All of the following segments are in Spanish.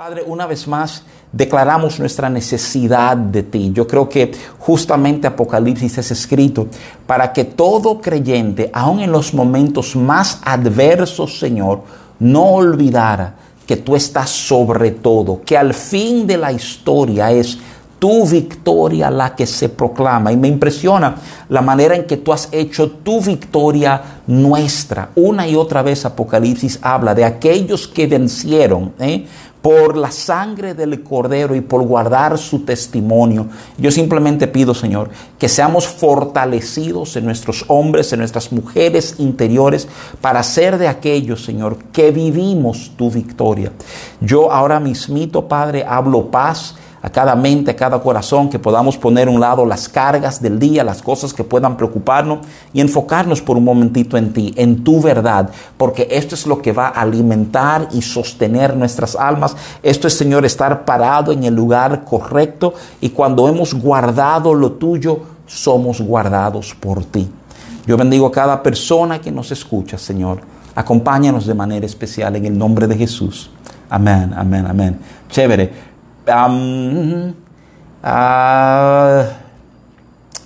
Padre, una vez más declaramos nuestra necesidad de ti. Yo creo que justamente Apocalipsis es escrito para que todo creyente, aun en los momentos más adversos, Señor, no olvidara que tú estás sobre todo, que al fin de la historia es tu victoria la que se proclama. Y me impresiona la manera en que tú has hecho tu victoria nuestra. Una y otra vez Apocalipsis habla de aquellos que vencieron. ¿eh? Por la sangre del Cordero y por guardar su testimonio. Yo simplemente pido, Señor, que seamos fortalecidos en nuestros hombres, en nuestras mujeres interiores, para ser de aquellos, Señor, que vivimos tu victoria. Yo ahora mismito, Padre, hablo paz a cada mente, a cada corazón, que podamos poner a un lado las cargas del día, las cosas que puedan preocuparnos y enfocarnos por un momentito en ti, en tu verdad, porque esto es lo que va a alimentar y sostener nuestras almas. Esto es, Señor, estar parado en el lugar correcto y cuando hemos guardado lo tuyo, somos guardados por ti. Yo bendigo a cada persona que nos escucha, Señor. Acompáñanos de manera especial en el nombre de Jesús. Amén, amén, amén. Chévere. Um,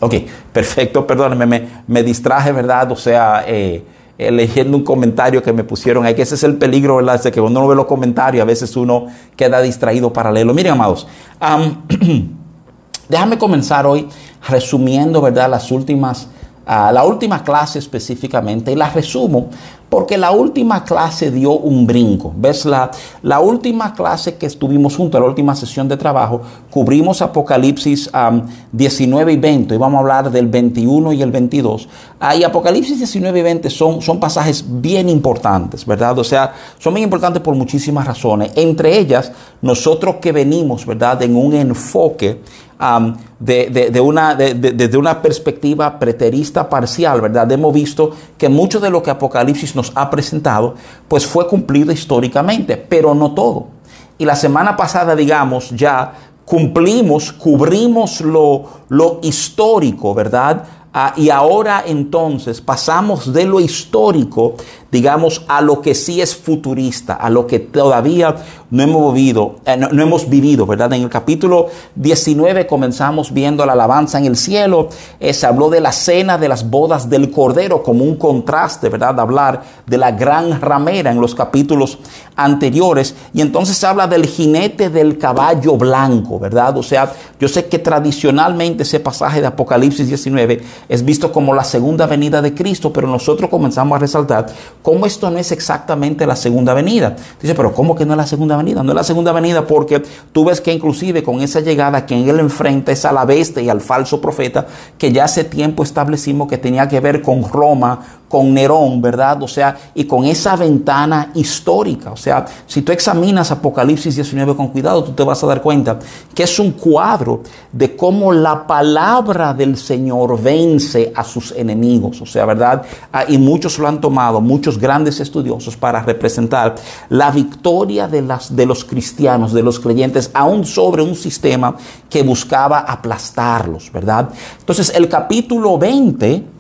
ok, perfecto, perdóneme, me, me, distraje, ¿verdad? O sea, eh, leyendo un comentario que me pusieron ahí, que ese es el peligro, ¿verdad? De que cuando uno ve los comentarios, a veces uno queda distraído para leerlo. Miren, amados, déjame comenzar hoy resumiendo, ¿verdad? Las últimas, uh, la última clase específicamente, y la resumo porque la última clase dio un brinco. ¿Ves? La, la última clase que estuvimos juntos, la última sesión de trabajo, cubrimos Apocalipsis 19 y 20. Y vamos a hablar del 21 y el 22. Ah, y Apocalipsis 19 y 20 son, son pasajes bien importantes, ¿verdad? O sea, son bien importantes por muchísimas razones. Entre ellas, nosotros que venimos, ¿verdad? En un enfoque de, una, de, una perspectiva preterista parcial, ¿verdad? Hemos visto que mucho de lo que Apocalipsis nos ha presentado, pues fue cumplido históricamente, pero no todo. Y la semana pasada, digamos, ya cumplimos, cubrimos lo, lo histórico, ¿verdad? Ah, y ahora entonces pasamos de lo histórico, digamos, a lo que sí es futurista, a lo que todavía no hemos vivido, eh, no, hemos vivido, ¿verdad? En el capítulo 19 comenzamos viendo la alabanza en el cielo, eh, se habló de la cena de las bodas del Cordero como un contraste, ¿verdad? De hablar de la gran ramera en los capítulos anteriores, y entonces se habla del jinete del caballo blanco, ¿verdad? O sea, yo sé que tradicionalmente ese pasaje de Apocalipsis 19 es visto como la segunda venida de Cristo, pero nosotros comenzamos a resaltar cómo esto no es exactamente la segunda venida. Dice, pero ¿cómo que no es la segunda venida? No es la segunda venida porque tú ves que inclusive con esa llegada quien él enfrenta es a la bestia y al falso profeta que ya hace tiempo establecimos que tenía que ver con Roma, con Nerón, ¿verdad? O sea, y con esa ventana histórica. O sea, si tú examinas Apocalipsis 19 con cuidado, tú te vas a dar cuenta que es un cuadro de cómo la palabra del Señor vence a sus enemigos. O sea, ¿verdad? Ah, y muchos lo han tomado, muchos grandes estudiosos, para representar la victoria de, las, de los cristianos, de los creyentes, aún sobre un sistema que buscaba aplastarlos, ¿verdad? Entonces, el capítulo 20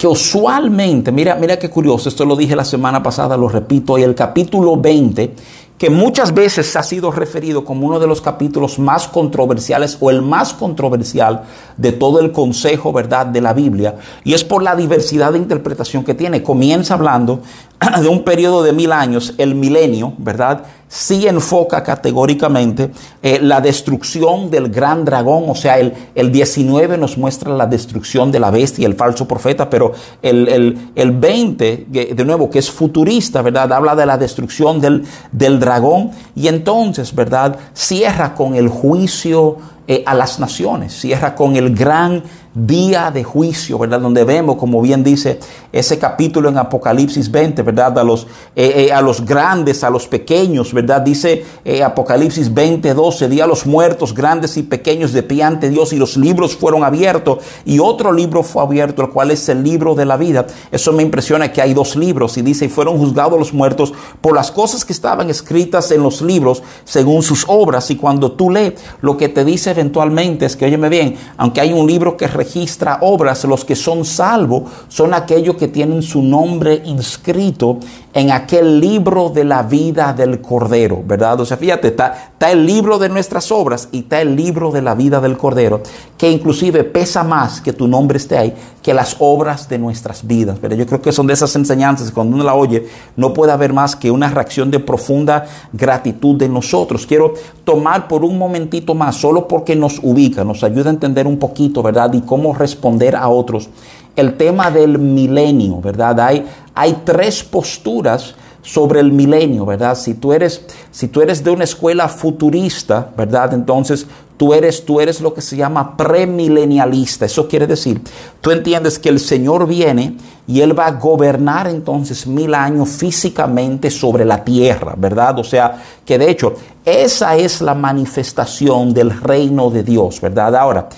que usualmente, mira, mira qué curioso, esto lo dije la semana pasada, lo repito, y el capítulo 20, que muchas veces ha sido referido como uno de los capítulos más controversiales o el más controversial de todo el consejo, ¿verdad?, de la Biblia, y es por la diversidad de interpretación que tiene. Comienza hablando de un periodo de mil años, el milenio, ¿verdad? Sí enfoca categóricamente eh, la destrucción del gran dragón, o sea, el, el, 19 nos muestra la destrucción de la bestia el falso profeta, pero el, el, el 20, de nuevo, que es futurista, ¿verdad? Habla de la destrucción del, del dragón y entonces, ¿verdad? Cierra con el juicio eh, a las naciones, cierra con el gran día de juicio, ¿verdad? Donde vemos, como bien dice ese capítulo en Apocalipsis 20, ¿verdad? A los, eh, eh, a los grandes, a los pequeños, ¿verdad? Dice eh, Apocalipsis 20, 12, di a los muertos, grandes y pequeños, de pie ante Dios, y los libros fueron abiertos, y otro libro fue abierto, el cual es el libro de la vida. Eso me impresiona que hay dos libros, y dice, y fueron juzgados los muertos por las cosas que estaban escritas en los libros, según sus obras, y cuando tú lees, lo que te dice eventualmente es que, óyeme bien, aunque hay un libro que registra obras, los que son salvos son aquellos que tienen su nombre inscrito en aquel libro de la vida del Cordero, ¿verdad? O sea, fíjate, está, está el libro de nuestras obras y está el libro de la vida del Cordero, que inclusive pesa más que tu nombre esté ahí que las obras de nuestras vidas. Pero yo creo que son de esas enseñanzas cuando uno la oye no puede haber más que una reacción de profunda gratitud de nosotros. Quiero tomar por un momentito más, solo porque nos ubica, nos ayuda a entender un poquito, ¿verdad? Y cómo responder a otros. El tema del milenio, ¿verdad? Hay, hay tres posturas sobre el milenio, ¿verdad? Si tú eres, si tú eres de una escuela futurista, ¿verdad? Entonces tú eres, tú eres lo que se llama premilenialista. Eso quiere decir, tú entiendes que el Señor viene y Él va a gobernar entonces mil años físicamente sobre la tierra, ¿verdad? O sea, que de hecho, esa es la manifestación del reino de Dios, ¿verdad? Ahora,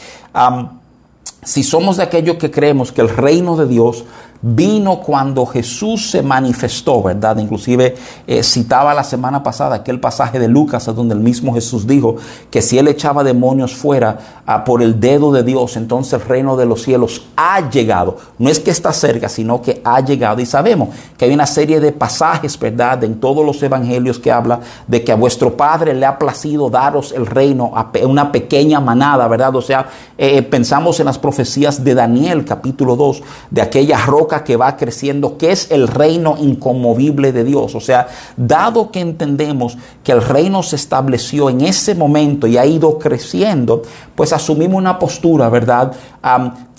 si somos de aquellos que creemos que el reino de Dios vino cuando Jesús se manifestó, ¿verdad? Inclusive eh, citaba la semana pasada aquel pasaje de Lucas donde el mismo Jesús dijo que si él echaba demonios fuera ah, por el dedo de Dios, entonces el reino de los cielos ha llegado. No es que está cerca, sino que ha llegado. Y sabemos que hay una serie de pasajes, ¿verdad? En todos los evangelios que habla de que a vuestro Padre le ha placido daros el reino a una pequeña manada, ¿verdad? O sea, eh, pensamos en las profecías de Daniel capítulo 2, de aquella roca que va creciendo, que es el reino inconmovible de Dios. O sea, dado que entendemos que el reino se estableció en ese momento y ha ido creciendo, pues asumimos una postura, ¿verdad?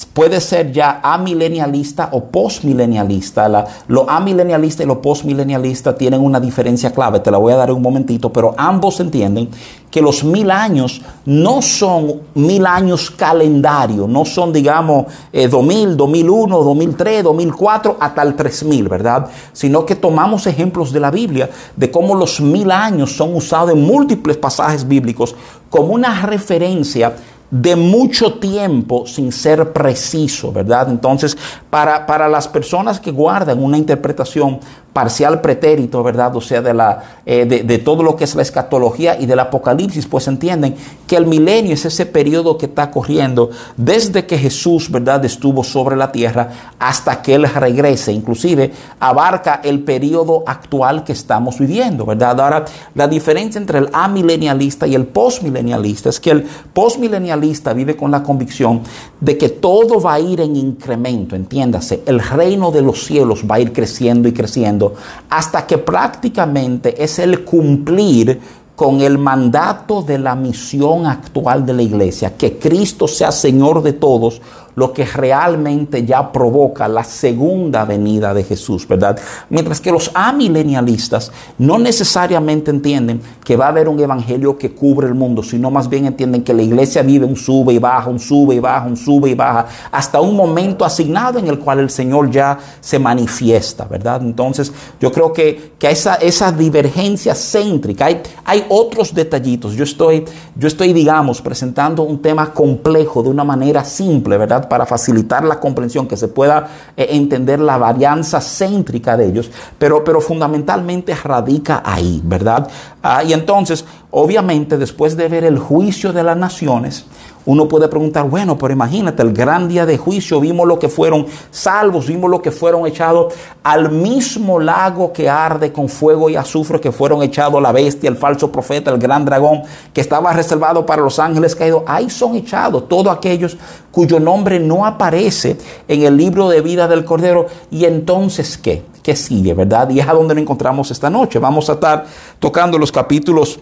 Puede ser ya amilenialista o postmilenialista. Lo amilenialista y lo postmilenialista tienen una diferencia clave, te la voy a dar un momentito, pero ambos entienden que los mil años no son mil años calendario, no son, digamos, eh, 2000, 2001, 2003, 2004, hasta el 3000, ¿verdad? Sino que tomamos ejemplos de la Biblia de cómo los mil años son usados en múltiples pasajes bíblicos como una referencia de mucho tiempo sin ser preciso, ¿verdad? Entonces, para, para las personas que guardan una interpretación parcial pretérito, ¿verdad? O sea, de, la, eh, de, todo lo que es la escatología y del apocalipsis, pues entienden que el milenio es ese periodo que está corriendo desde que Jesús, ¿verdad?, estuvo sobre la tierra hasta que Él regrese. Inclusive abarca el periodo actual que estamos viviendo, ¿verdad? Ahora, la diferencia entre el amilenialista y el postmilenialista es que el postmilenialista vive con la convicción de que todo va a ir en incremento, entiéndase, el reino de los cielos va a ir creciendo y creciendo hasta que prácticamente es el cumplir con el mandato de la misión actual de la iglesia, que Cristo sea Señor de todos, lo que realmente ya provoca la segunda venida de Jesús, ¿verdad? Mientras que los amilenialistas no necesariamente entienden que va a haber un evangelio que cubre el mundo, sino más bien entienden que la iglesia vive un sube y baja, un sube y baja, un sube y baja, hasta un momento asignado en el cual el Señor ya se manifiesta, ¿verdad? Entonces, yo creo que, que esa, divergencia céntrica, hay, hay otros detallitos. Yo estoy, yo estoy, digamos, presentando un tema complejo de una manera simple, ¿verdad? Para facilitar la comprensión, que se pueda eh, entender la varianza céntrica de ellos, pero, pero fundamentalmente radica ahí, ¿verdad? Ah, y entonces, obviamente, después de ver el juicio de las naciones, uno puede preguntar, bueno, pero imagínate, el gran día de juicio vimos lo que fueron salvos, vimos lo que fueron echados al mismo lago que arde con fuego y azufre, que fueron echados la bestia, el falso profeta, el gran dragón, que estaba reservado para los ángeles caídos. Ahí son echados todos aquellos cuyo nombre no aparece en el libro de vida del Cordero. ¿Y entonces qué? ¿Qué sigue, verdad? Y es a donde nos encontramos esta noche. Vamos a estar tocando los capítulos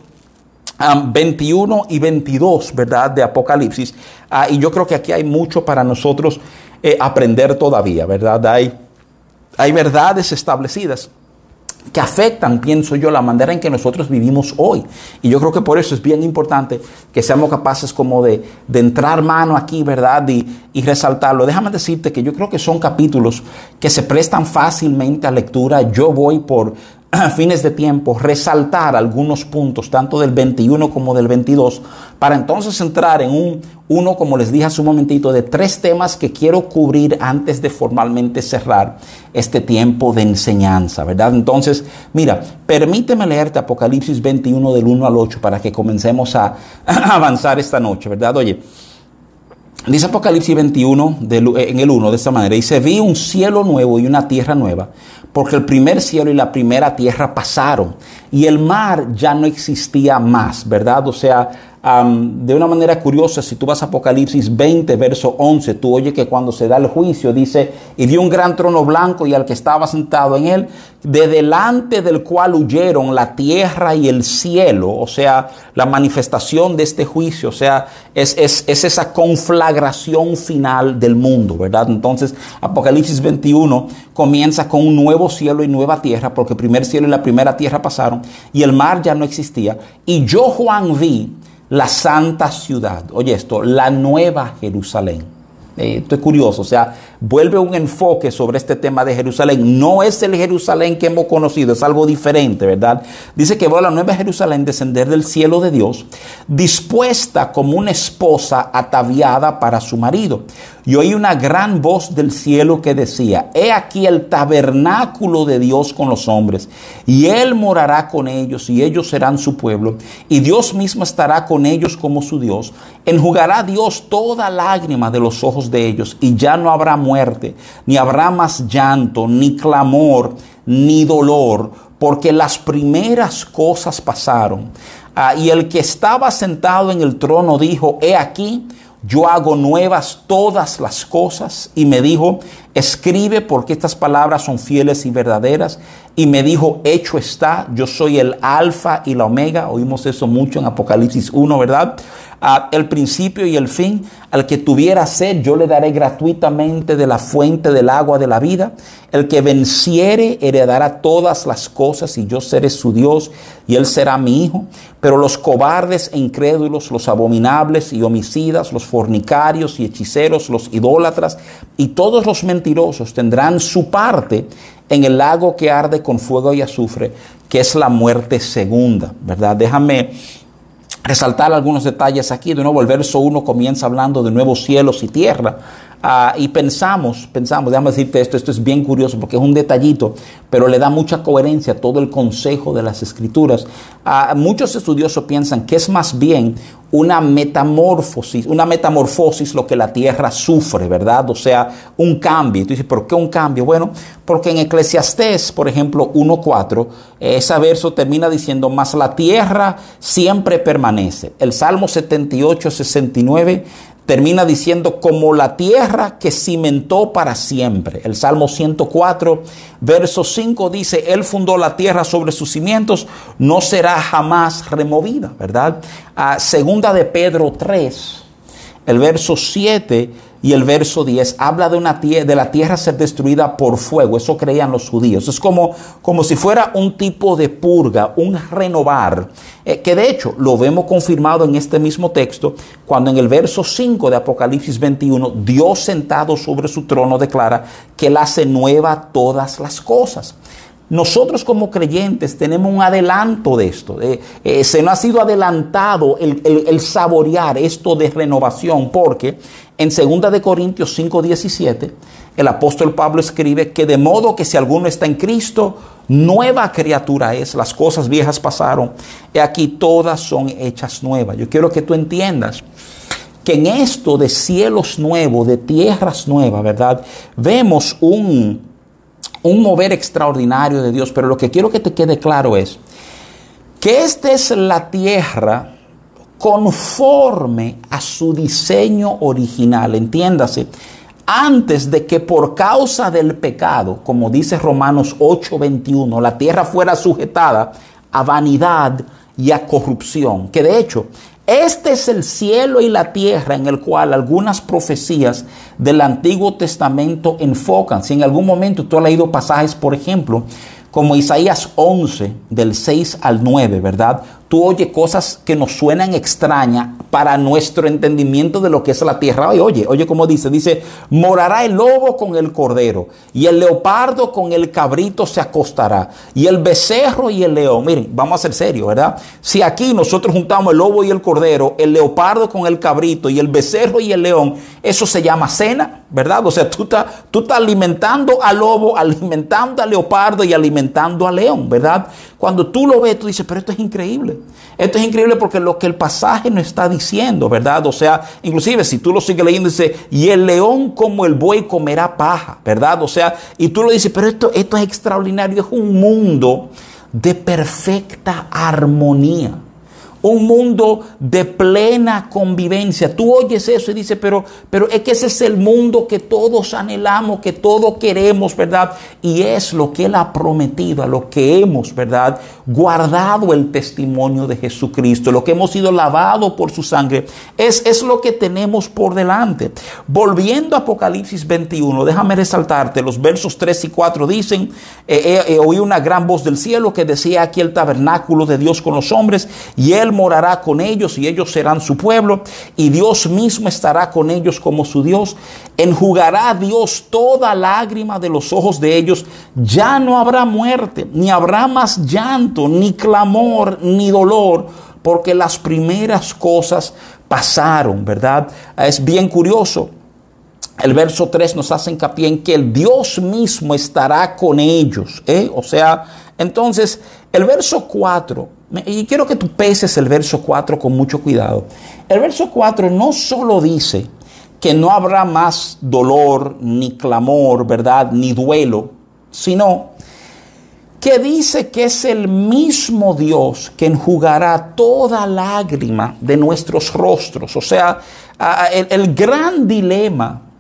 21 y 22, ¿verdad? De Apocalipsis. Ah, y yo creo que aquí hay mucho para nosotros eh, aprender todavía, ¿verdad? Hay, hay verdades establecidas que afectan, pienso yo, la manera en que nosotros vivimos hoy. Y yo creo que por eso es bien importante que seamos capaces como de, de entrar mano aquí, ¿verdad? Y, y, resaltarlo. Déjame decirte que yo creo que son capítulos que se prestan fácilmente a lectura. Yo voy por a fines de tiempo resaltar algunos puntos, tanto del 21 como del 22, para entonces entrar en un, uno, como les dije hace un momentito, de tres temas que quiero cubrir antes de formalmente cerrar este tiempo de enseñanza, ¿verdad? Entonces, mira, permíteme leerte Apocalipsis 21 del 1 al 8 para que comencemos a, avanzar esta noche, ¿verdad? Oye, Dice Apocalipsis 21 en el 1 de esta manera, dice, vi un cielo nuevo y una tierra nueva, porque el primer cielo y la primera tierra pasaron y el mar ya no existía más, ¿verdad? O sea, de una manera curiosa, si tú vas a Apocalipsis 20, verso 11, tú oyes que cuando se da el juicio dice, y vio un gran trono blanco y al que estaba sentado en él, de delante del cual huyeron la tierra y el cielo, o sea, la manifestación de este juicio, o sea, es, es, es esa conflagración final del mundo, ¿verdad? Entonces, Apocalipsis 21 comienza con un nuevo cielo y nueva tierra, porque el primer cielo y la primera tierra pasaron, y el mar ya no existía, y yo Juan vi, la santa ciudad. Oye esto, la nueva Jerusalén. Eh, esto es curioso, o sea, vuelve un enfoque sobre este tema de Jerusalén. No es el Jerusalén que hemos conocido, es algo diferente, ¿verdad? Dice que va la nueva Jerusalén descender del cielo de Dios, dispuesta como una esposa ataviada para su marido. Y oí una gran voz del cielo que decía, he aquí el tabernáculo de Dios con los hombres, y Él morará con ellos, y ellos serán su pueblo, y Dios mismo estará con ellos como su Dios. Enjugará Dios toda lágrima de los ojos de ellos, y ya no habrá muerte, ni habrá más llanto, ni clamor, ni dolor, porque las primeras cosas pasaron. Ah, y el que estaba sentado en el trono dijo, he aquí, yo hago nuevas todas las cosas. Y me dijo, escribe porque estas palabras son fieles y verdaderas. Y me dijo, hecho está, yo soy el alfa y la omega. Oímos eso mucho en Apocalipsis 1, ¿verdad? El principio y el fin. Al que tuviera sed, yo le daré gratuitamente de la fuente del agua de la vida. El que venciere heredará todas las cosas y yo seré su Dios y él será mi hijo. Pero los cobardes e incrédulos, los abominables y homicidas, los fornicarios y hechiceros, los idólatras y todos los mentirosos tendrán su parte en el lago que arde con fuego y azufre, que es la muerte segunda, ¿verdad? Déjame resaltar algunos detalles aquí. De nuevo, el verso 1 comienza hablando de nuevos cielos y tierra. Ah, y pensamos, pensamos, déjame decirte esto, esto es bien curioso porque es un detallito, pero le da mucha coherencia a todo el consejo de las escrituras. Ah, muchos estudiosos piensan que es más bien una metamorfosis, una metamorfosis lo que la tierra sufre, ¿verdad? O sea, un cambio. Y tú dices, ¿por qué un cambio? Bueno, porque en Eclesiastés, por ejemplo, 1.4, ese verso termina diciendo, más la tierra siempre permanece. El Salmo 78, 69 termina diciendo como la tierra que cimentó para siempre. El Salmo 104, verso 5 dice, Él fundó la tierra sobre sus cimientos, no será jamás removida, ¿verdad? A segunda de Pedro 3, el verso 7 y el verso 10 habla de, una de la tierra ser destruida por fuego. Eso creían los judíos. Es como, como si fuera un tipo de purga, un renovar. Eh, que de hecho lo vemos confirmado en este mismo texto cuando en el verso 5 de Apocalipsis 21 Dios sentado sobre su trono declara que Él hace nueva todas las cosas. Nosotros como creyentes tenemos un adelanto de esto. Eh, se nos ha sido adelantado el, saborear esto de renovación porque en 2 de Corintios 5, 17 el apóstol Pablo escribe que de modo que si alguno está en Cristo, nueva criatura es, las cosas viejas pasaron, y aquí todas son hechas nuevas. Yo quiero que tú entiendas que en esto de cielos nuevos, de tierras nuevas, ¿verdad? Vemos un, un mover extraordinario de Dios, pero lo que quiero que te quede claro es que esta es la tierra conforme a su diseño original, entiéndase, antes de que por causa del pecado, como dice Romanos 8:21, la tierra fuera sujetada a vanidad y a corrupción, que de hecho este es el cielo y la tierra en el cual algunas profecías del Antiguo Testamento enfocan. Si en algún momento tú has leído pasajes, por ejemplo, como Isaías 11, del 6 al 9, ¿verdad? Tú oyes cosas que nos suenan extrañas para nuestro entendimiento de lo que es la tierra. Oye, oye, como dice, dice, morará el lobo con el cordero y el leopardo con el cabrito se acostará y el becerro y el león. Miren, vamos a ser serios, ¿verdad? Si aquí nosotros juntamos el lobo y el cordero, el leopardo con el cabrito y el becerro y el león, eso se llama cena, ¿verdad? O sea, tú estás, tú alimentando al lobo, alimentando al leopardo y alimentando al león, ¿verdad? Cuando tú lo ves, tú dices, pero esto es increíble. Esto es increíble porque lo que el pasaje nos está diciendo, ¿verdad? O sea, inclusive si tú lo sigues leyendo, dice, y el león como el buey comerá paja, ¿verdad? O sea, y tú lo dices, pero esto, esto es extraordinario, es un mundo de perfecta armonía un mundo de plena convivencia. Tú oyes eso y dices, pero, pero es que ese es el mundo que todos anhelamos, que todos queremos, ¿verdad? Y es lo que Él ha prometido, a lo que hemos, ¿verdad? Guardado el testimonio de Jesucristo, lo que hemos sido lavado por su sangre, es, es lo que tenemos por delante. Volviendo a Apocalipsis 21, déjame resaltarte, los versos 3 y 4 dicen, eh, eh, oí una gran voz del cielo que decía aquí el tabernáculo de Dios con los hombres, y Él morará con ellos y ellos serán su pueblo y Dios mismo estará con ellos como su Dios. Enjugará Dios toda lágrima de los ojos de ellos. Ya no habrá muerte, ni habrá más llanto, ni clamor, ni dolor, porque las primeras cosas pasaron, ¿verdad? Es bien curioso. El verso 3 nos hace hincapié en que el Dios mismo estará con ellos. ¿eh? O sea, entonces, el verso 4 y quiero que tú peses el verso 4 con mucho cuidado. El verso 4 no solo dice que no habrá más dolor, ni clamor, ¿verdad? Ni duelo, sino que dice que es el mismo Dios que enjugará toda lágrima de nuestros rostros. O sea, el, el gran dilema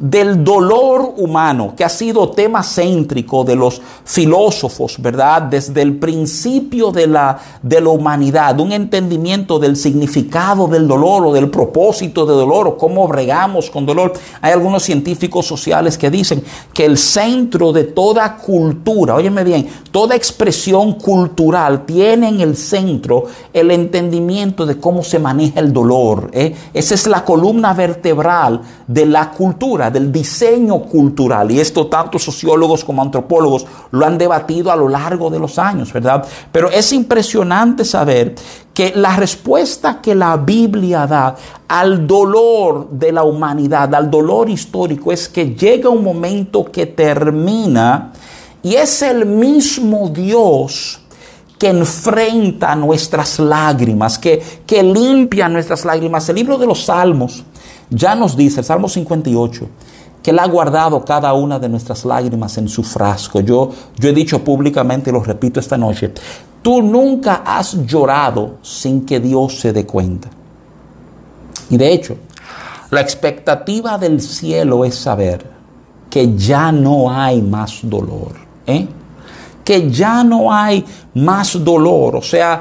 del dolor humano, que ha sido tema céntrico de los filósofos, ¿verdad? Desde el principio de la, de la humanidad, un entendimiento del significado del dolor o del propósito de dolor o cómo bregamos con dolor. Hay algunos científicos sociales que dicen que el centro de toda cultura, óyeme bien, toda expresión cultural tiene en el centro el entendimiento de cómo se maneja el dolor. ¿eh? Esa es la columna vertebral de la cultura del diseño cultural. Y esto tanto sociólogos como antropólogos lo han debatido a lo largo de los años, ¿verdad? Pero es impresionante saber que la respuesta que la Biblia da al dolor de la humanidad, al dolor histórico, es que llega un momento que termina y es el mismo Dios que enfrenta nuestras lágrimas, que, que limpia nuestras lágrimas. El libro de los Salmos ya nos dice, el Salmo 58, que Él ha guardado cada una de nuestras lágrimas en su frasco. Yo, yo he dicho públicamente y lo repito esta noche, tú nunca has llorado sin que Dios se dé cuenta. Y de hecho, la expectativa del cielo es saber que ya no hay más dolor. ¿eh? Que ya no hay más dolor. O sea,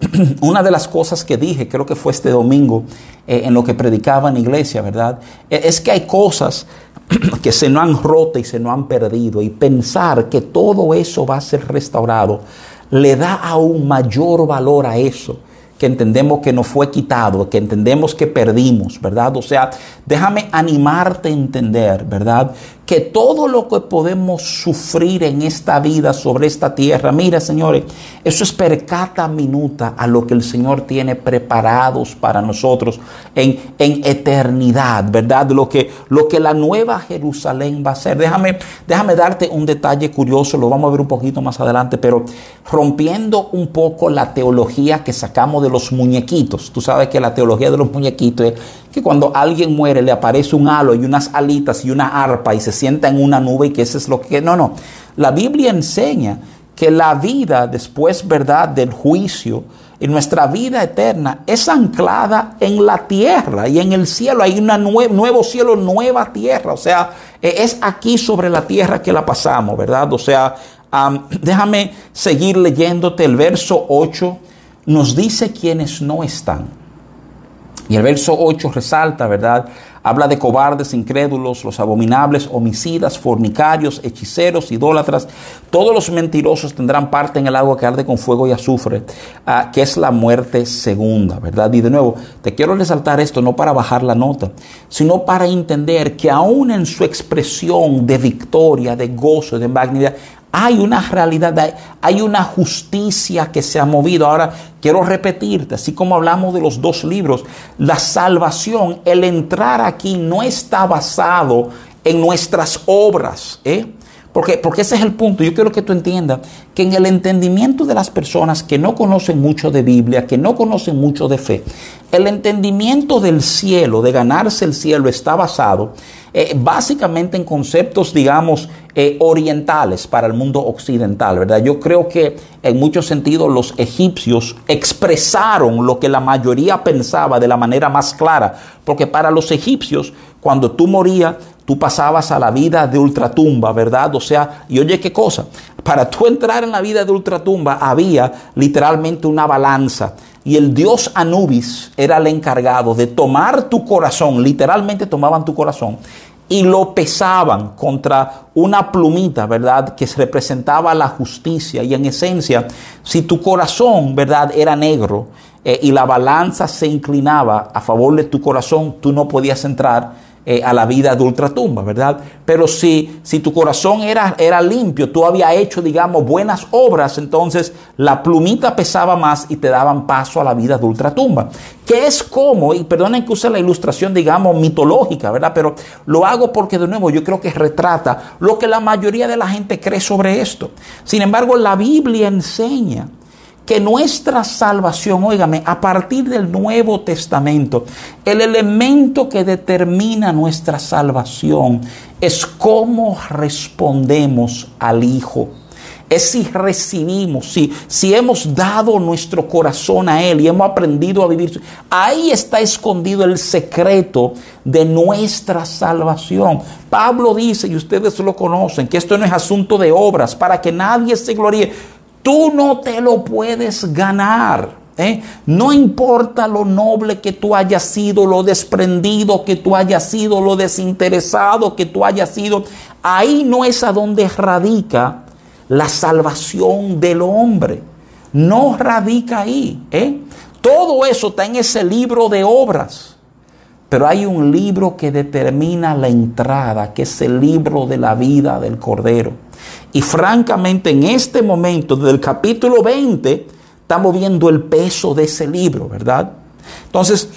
una de las cosas que dije, creo que fue este domingo, eh, en lo que predicaba en iglesia, ¿verdad? E, es que hay cosas que se no han roto y se no han perdido y pensar que todo eso va a ser restaurado le da aún mayor valor a eso que entendemos que nos fue quitado, que entendemos que perdimos, ¿verdad? O sea, déjame animarte a entender, ¿verdad? Que todo lo que podemos sufrir en esta vida, sobre esta tierra, mira, señores, eso es percata minuta a lo que el Señor tiene preparados para nosotros en, en eternidad, ¿verdad? Lo que, lo que la nueva Jerusalén va a ser. Déjame, déjame darte un detalle curioso, lo vamos a ver un poquito más adelante, pero rompiendo un poco la teología que sacamos de los muñequitos. Tú sabes que la teología de los muñequitos es que cuando alguien muere le aparece un halo y unas alitas y una arpa y se sienta en una nube y que eso es lo que... No, no. La Biblia enseña que la vida después, ¿verdad?, del juicio, y nuestra vida eterna es anclada en la tierra y en el cielo. Hay un nuevo cielo, nueva tierra. O sea, e, es aquí sobre la tierra que la pasamos, ¿verdad? O sea, déjame seguir leyéndote el verso 8 nos dice quienes no están. Y el verso 8 resalta, ¿verdad? Habla de cobardes, incrédulos, los abominables, homicidas, fornicarios, hechiceros, idólatras. Todos los mentirosos tendrán parte en el agua que arde con fuego y azufre, ah, que es la muerte segunda, ¿verdad? Y de nuevo, te quiero resaltar esto no para bajar la nota, sino para entender que aún en su expresión de victoria, de gozo, de magnitud, hay una realidad, hay una justicia que se ha movido. Ahora, quiero repetirte, así como hablamos de los dos libros, la salvación, el entrar aquí no está basado en nuestras obras, ¿eh? Porque, porque ese es el punto. Yo quiero que tú entiendas que en el entendimiento de las personas que no conocen mucho de Biblia, que no conocen mucho de fe, el entendimiento del cielo, de ganarse el cielo, está basado eh, básicamente en conceptos, digamos, eh, orientales para el mundo occidental, ¿verdad? Yo creo que en muchos sentidos los egipcios expresaron lo que la mayoría pensaba de la manera más clara, porque para los egipcios, cuando tú morías, tú pasabas a la vida de ultratumba, ¿verdad? O sea, y oye qué cosa, para tú entrar en la vida de ultratumba había literalmente una balanza y el dios Anubis era el encargado de tomar tu corazón, literalmente tomaban tu corazón y lo pesaban contra una plumita, ¿verdad? Que representaba la justicia. Y en esencia, si tu corazón, ¿verdad? Era negro eh, y la balanza se inclinaba a favor de tu corazón, tú no podías entrar eh, a la vida de ultratumba, ¿verdad? Pero si, si tu corazón era, era limpio, tú habías hecho, digamos, buenas obras, entonces la plumita pesaba más y te daban paso a la vida de ultratumba. Que es como, y perdonen que use la ilustración, digamos, mitológica, ¿verdad? Pero lo hago porque, de nuevo, yo creo que retrata lo que la mayoría de la gente cree sobre esto. Sin embargo, la Biblia enseña que nuestra salvación, óigame, a partir del Nuevo Testamento, el elemento que determina nuestra salvación es cómo respondemos al Hijo. Es si recibimos, si, si hemos dado nuestro corazón a Él y hemos aprendido a vivir. Ahí está escondido el secreto de nuestra salvación. Pablo dice, y ustedes lo conocen, que esto no es asunto de obras, para que nadie se gloríe Tú no te lo puedes ganar. ¿eh? No importa lo noble que tú hayas sido, lo desprendido que tú hayas sido, lo desinteresado que tú hayas sido. Ahí no es a donde radica la salvación del hombre. No radica ahí. ¿eh? Todo eso está en ese libro de obras. Pero hay un libro que determina la entrada, que es el libro de la vida del Cordero. Y francamente en este momento, desde el capítulo 20, estamos viendo el peso de ese libro, ¿verdad? Entonces,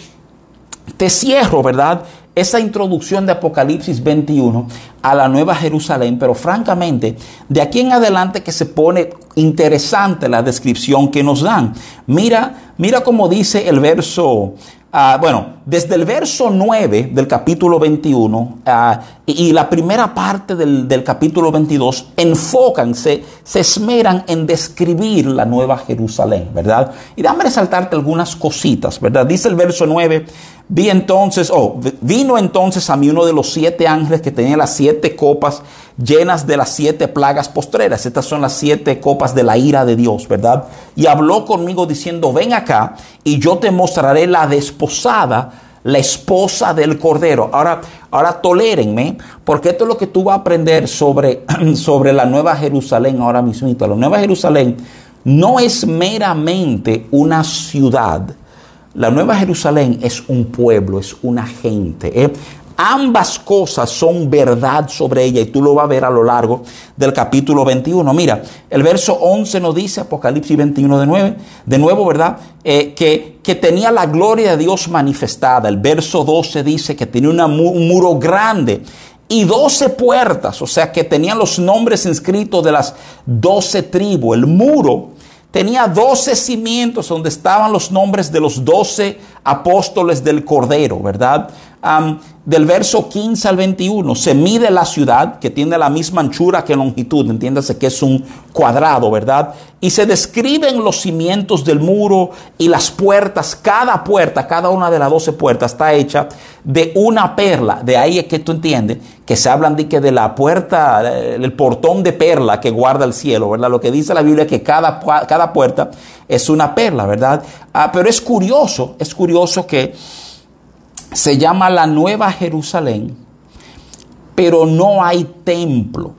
te cierro, ¿verdad? Esa introducción de Apocalipsis 21 a la Nueva Jerusalén, pero francamente, de aquí en adelante que se pone interesante la descripción que nos dan. Mira, mira cómo dice el verso Ah, bueno, desde el verso 9 del capítulo 21 ah, y, la primera parte del, capítulo 22 enfocan, se, esmeran en describir la nueva Jerusalén, ¿verdad? Y déjame resaltarte algunas cositas, ¿verdad? Dice el verso 9, vi entonces, oh, vino entonces a mí uno de los siete ángeles que tenía las siete copas llenas de las siete plagas postreras. Estas son las siete copas de la ira de Dios, ¿verdad? Y habló conmigo diciendo, ven acá y yo te mostraré la desposada, la esposa del Cordero. Ahora, ahora tolérenme, porque esto es lo que tú vas a aprender sobre, sobre la Nueva Jerusalén ahora mismo. La Nueva Jerusalén no es meramente una ciudad. La Nueva Jerusalén es un pueblo, es una gente. ¿eh? Ambas cosas son verdad sobre ella y tú lo vas a ver a lo largo del capítulo 21. Mira, el verso 11 nos dice, Apocalipsis 21 de, 9, de nuevo, ¿verdad? Eh, que, que, tenía la gloria de Dios manifestada. El verso 12 dice que tenía un muro grande y 12 puertas, o sea que tenían los nombres inscritos de las 12 tribus. El muro tenía 12 cimientos donde estaban los nombres de los 12 apóstoles del Cordero, ¿verdad? Del verso 15 al 21, se mide la ciudad que tiene la misma anchura que longitud, entiéndase que es un cuadrado, ¿verdad? Y se describen los cimientos del muro y las puertas, cada puerta, cada una de las 12 puertas está hecha de una perla, de ahí es que tú entiendes que se hablan de que de la puerta, eh, el portón de perla que guarda el cielo, ¿verdad? Lo que dice la Biblia es que cada, cada puerta es una perla, ¿verdad? Ah, pero es curioso, es curioso que se llama la Nueva Jerusalén, pero no hay templo.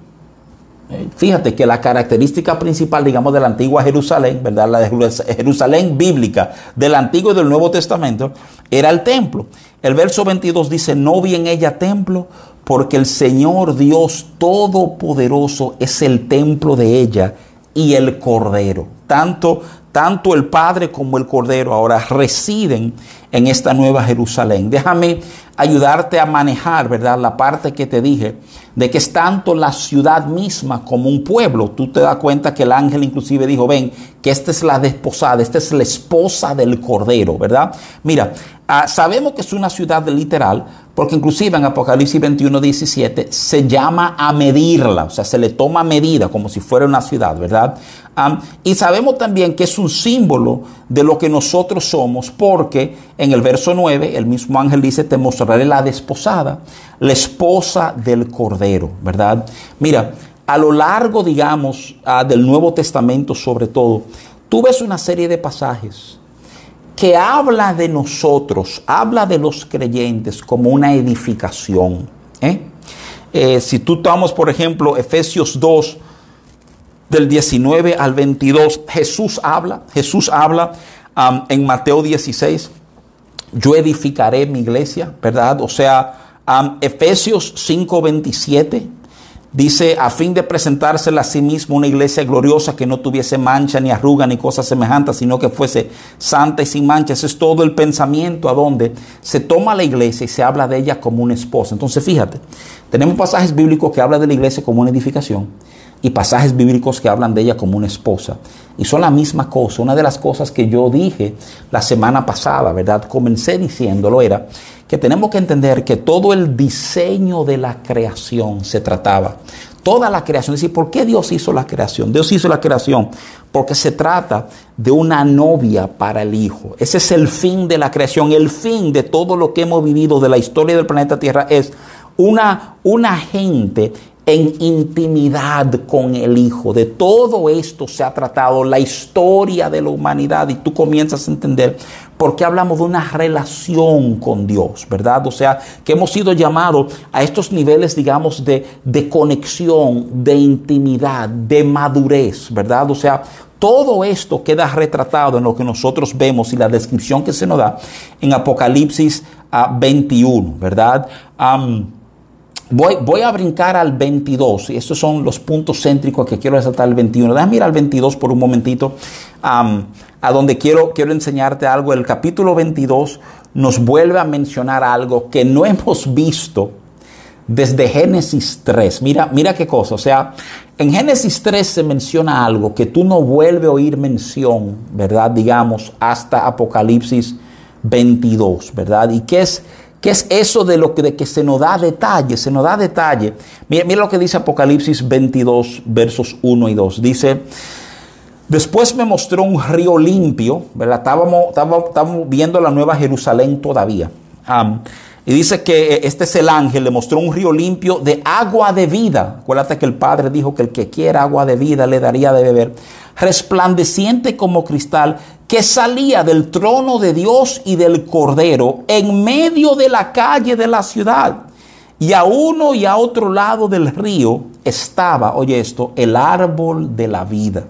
Eh, fíjate que la característica principal, digamos, de la antigua Jerusalén, ¿verdad? La Jerusalén bíblica del Antiguo y del Nuevo Testamento, era el templo. El verso 22 dice, no vi en ella templo, porque el Señor Dios Todopoderoso es el templo de ella y el Cordero. Tanto tanto el Padre como el Cordero ahora residen en esta nueva Jerusalén. Déjame ayudarte a manejar, ¿verdad? La parte que te dije de que es tanto la ciudad misma como un pueblo. Tú te das cuenta que el ángel inclusive dijo, ven, que esta es la desposada, esta es la esposa del cordero, ¿verdad? Mira, ah, sabemos que es una ciudad literal, porque inclusive en Apocalipsis 21, 17 se llama a medirla, o sea, se le toma medida como si fuera una ciudad, ¿verdad? y sabemos también que es un símbolo de lo que nosotros somos, porque en el verso 9 el mismo ángel dice, te mostraré la desposada, la esposa del Cordero, ¿verdad? Mira, a lo largo, digamos, ah, del Nuevo Testamento sobre todo, tú ves una serie de pasajes que habla de nosotros, habla de los creyentes como una edificación. ¿eh? Eh, si tú tomas, por ejemplo, Efesios 2, del 19 al 22, Jesús habla, Jesús habla en Mateo 16, yo edificaré mi iglesia, ¿verdad? O sea, Efesios 5, 27, Dice, a fin de presentársela a sí mismo una iglesia gloriosa que no tuviese mancha ni arruga ni cosas semejantes, sino que fuese santa y sin mancha. Ese es todo el pensamiento a donde se toma la iglesia y se habla de ella como una esposa. Entonces, fíjate, tenemos pasajes bíblicos que hablan de la iglesia como una edificación y pasajes bíblicos que hablan de ella como una esposa. Y son la misma cosa. Una de las cosas que yo dije la semana pasada, ¿verdad? Comencé diciéndolo era que tenemos que entender que todo el diseño de la creación se trataba. Toda la creación. Es decir, ¿por qué Dios hizo la creación? Dios hizo la creación porque se trata de una novia para el Hijo. Ese es el fin de la creación. El fin de todo lo que hemos vivido de la historia del planeta Tierra es una, una gente en intimidad con el Hijo. De todo esto se ha tratado la historia de la humanidad y tú comienzas a entender por qué hablamos de una relación con Dios, ¿verdad? O sea, que hemos sido llamados a estos niveles, digamos, de, de conexión, de intimidad, de madurez, ¿verdad? O sea, todo esto queda retratado en lo que nosotros vemos y la descripción que se nos da en Apocalipsis 21, ah, ¿verdad? Voy, a brincar al 22, y estos son los puntos céntricos que quiero resaltar el 21. Déjame ir al 22 por un momentito, a donde quiero, quiero enseñarte algo. El capítulo 22 nos vuelve a mencionar algo que no hemos visto desde Génesis 3. Mira, mira qué cosa. O sea, en Génesis 3 se menciona algo que tú no vuelves a oír mención, ¿verdad? Digamos, hasta Apocalipsis 22, ¿verdad? Y qué es ¿Qué es eso de lo que, de que se nos da detalle? Se nos da detalle. Mira, mira, lo que dice Apocalipsis 22, versos 1 y 2. Dice, después me mostró un río limpio, ¿verdad? Estábamos, estábamos, viendo la nueva Jerusalén todavía. y dice que eh, este es el ángel, le mostró un río limpio de agua de vida. Acuérdate que el Padre dijo que el que quiera agua de vida le daría de beber. Resplandeciente como cristal que salía del trono de Dios y del Cordero en medio de la calle de la ciudad. Y a uno y a otro lado del río estaba, oye esto, el árbol de la vida,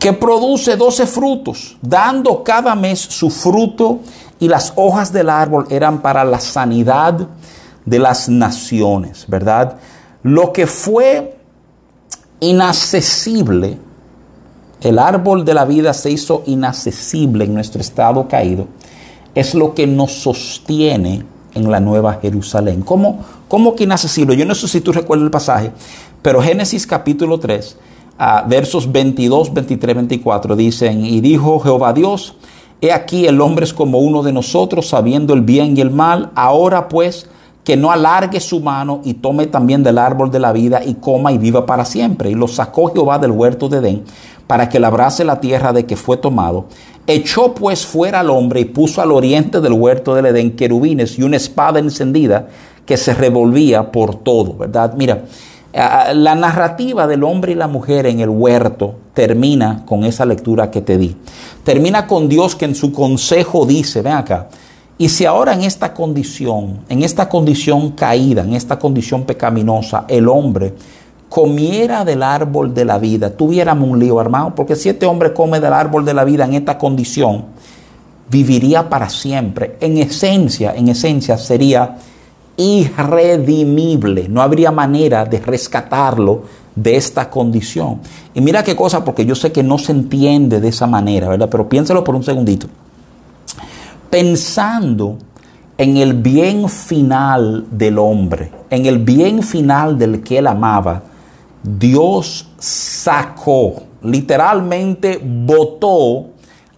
que produce doce frutos, dando cada mes su fruto, y las hojas del árbol eran para la sanidad de las naciones, ¿verdad? Lo que fue inaccesible el árbol de la vida se hizo inaccesible en nuestro estado caído, es lo que nos sostiene en la nueva Jerusalén. ¿Cómo, cómo que inaccesible? Yo no sé si tú recuerdas el pasaje, pero Génesis capítulo 3, ah, versos 22, 23, 24 dicen, y dijo Jehová Dios, he aquí el hombre es como uno de nosotros, sabiendo el bien y el mal, ahora pues que no alargue su mano y tome también del árbol de la vida y coma y viva para siempre. Y lo sacó Jehová del huerto de Edén para que labrase la tierra de que fue tomado. Echó pues fuera al hombre y puso al oriente del huerto del Edén querubines y una espada encendida que se revolvía por todo, ¿verdad? Mira, la narrativa del hombre y la mujer en el huerto termina con esa lectura que te di. Termina con Dios que en su consejo dice, ven acá, y si ahora en esta condición, en esta condición caída, en esta condición pecaminosa, el hombre comiera del árbol de la vida, tuviéramos un lío, hermano, porque si este hombre come del árbol de la vida en esta condición, viviría para siempre. En esencia, en esencia sería irredimible, no habría manera de rescatarlo de esta condición. Y mira qué cosa, porque yo sé que no se entiende de esa manera, ¿verdad? Pero piénsalo por un segundito. Pensando en el bien final del hombre, en el bien final del que él amaba, Dios sacó, literalmente botó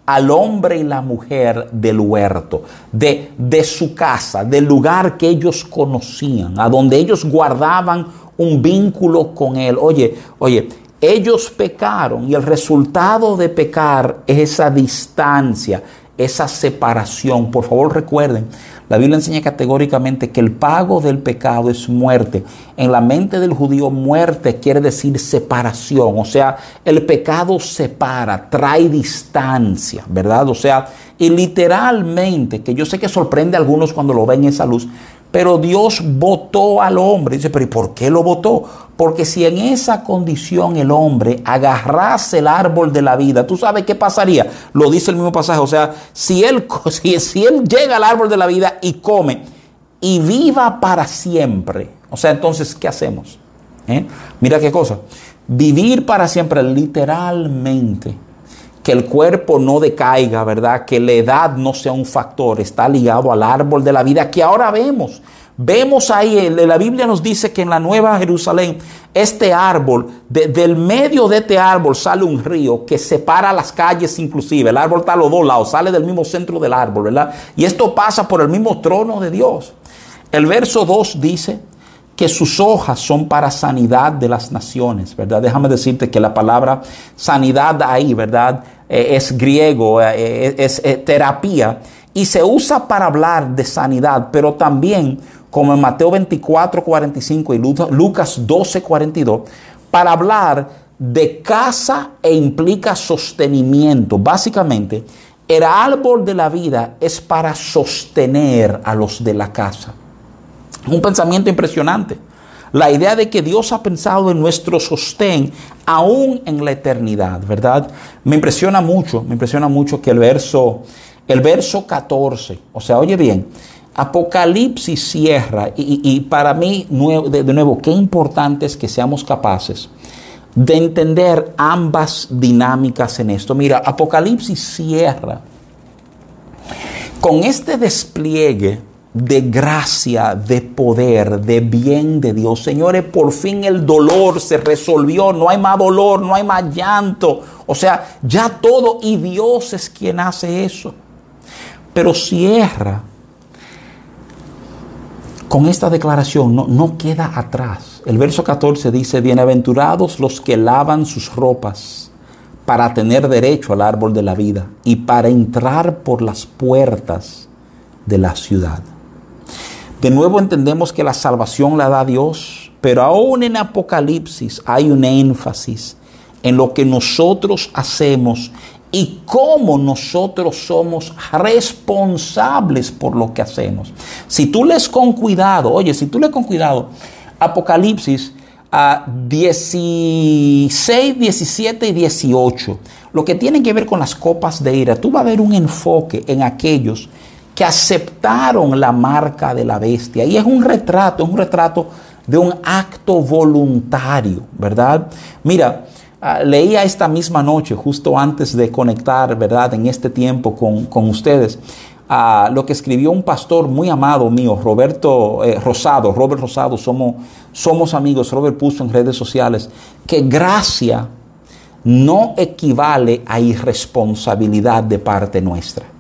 al hombre y la mujer del huerto, de, de su casa, del lugar que ellos conocían, a donde ellos guardaban un vínculo con él. Oye, oye, ellos pecaron y el resultado de pecar es esa distancia, esa separación. Por favor recuerden, la Biblia enseña categóricamente que el pago del pecado es muerte. En la mente del judío muerte quiere decir separación, o sea, el pecado separa, trae distancia, ¿verdad? O sea, y literalmente, que yo sé que sorprende a algunos cuando lo ven esa luz, pero Dios votó al hombre. Dice, pero ¿y por qué lo votó? Porque si en esa condición el hombre agarrase el árbol de la vida, ¿tú sabes qué pasaría? Lo dice el mismo pasaje. O sea, si él, si, si él llega al árbol de la vida y come y viva para siempre, o sea, entonces, ¿qué hacemos? ¿Eh? Mira qué cosa. Vivir para siempre, literalmente, que el cuerpo no decaiga, ¿verdad? Que la edad no sea un factor, está ligado al árbol de la vida que ahora vemos. Vemos ahí, la Biblia nos dice que en la Nueva Jerusalén, este árbol, del medio de este árbol sale un río que separa las calles inclusive. El árbol está a los dos lados, sale del mismo centro del árbol, ¿verdad? Y esto pasa por el mismo trono de Dios. El verso 2 dice, que sus hojas son para sanidad de las naciones, ¿verdad? Déjame decirte que la palabra sanidad ahí, ¿verdad? Eh, es griego, eh, eh, es, terapia y se usa para hablar de sanidad, pero también como en Mateo 24, 45 y Lucas 12, 42, para hablar de casa e implica sostenimiento. Básicamente, el árbol de la vida es para sostener a los de la casa. Un pensamiento impresionante. La idea de que Dios ha pensado en nuestro sostén aún en la eternidad, ¿verdad? Me impresiona mucho, me impresiona mucho que el verso, el verso 14, o sea, oye bien, Apocalipsis cierra y, para mí, de nuevo, qué importante es que seamos capaces de entender ambas dinámicas en esto. Mira, Apocalipsis cierra con este despliegue de gracia, de poder, de bien de Dios. Señores, por fin el dolor se resolvió, no hay más dolor, no hay más llanto. O sea, ya todo y Dios es quien hace eso. Pero cierra con esta declaración, no, no queda atrás. El verso 14 dice, bienaventurados los que lavan sus ropas para tener derecho al árbol de la vida y para entrar por las puertas de la ciudad. De nuevo entendemos que la salvación la da Dios, pero aún en Apocalipsis hay un énfasis en lo que nosotros hacemos y cómo nosotros somos responsables por lo que hacemos. Si tú lees con cuidado, oye, si tú lees con cuidado, Apocalipsis a 16, 17 y 18, lo que tiene que ver con las copas de ira, tú vas a ver un enfoque en aquellos que aceptaron la marca de la bestia. Y es un retrato, es un retrato de un acto voluntario, ¿verdad? Mira, ah, leía esta misma noche, justo antes de conectar, ¿verdad? En este tiempo con, ustedes, a lo que escribió un pastor muy amado mío, Roberto eh, Rosado, Robert Rosado, somos, somos amigos, Robert puso en redes sociales, que gracia no equivale a irresponsabilidad de parte nuestra.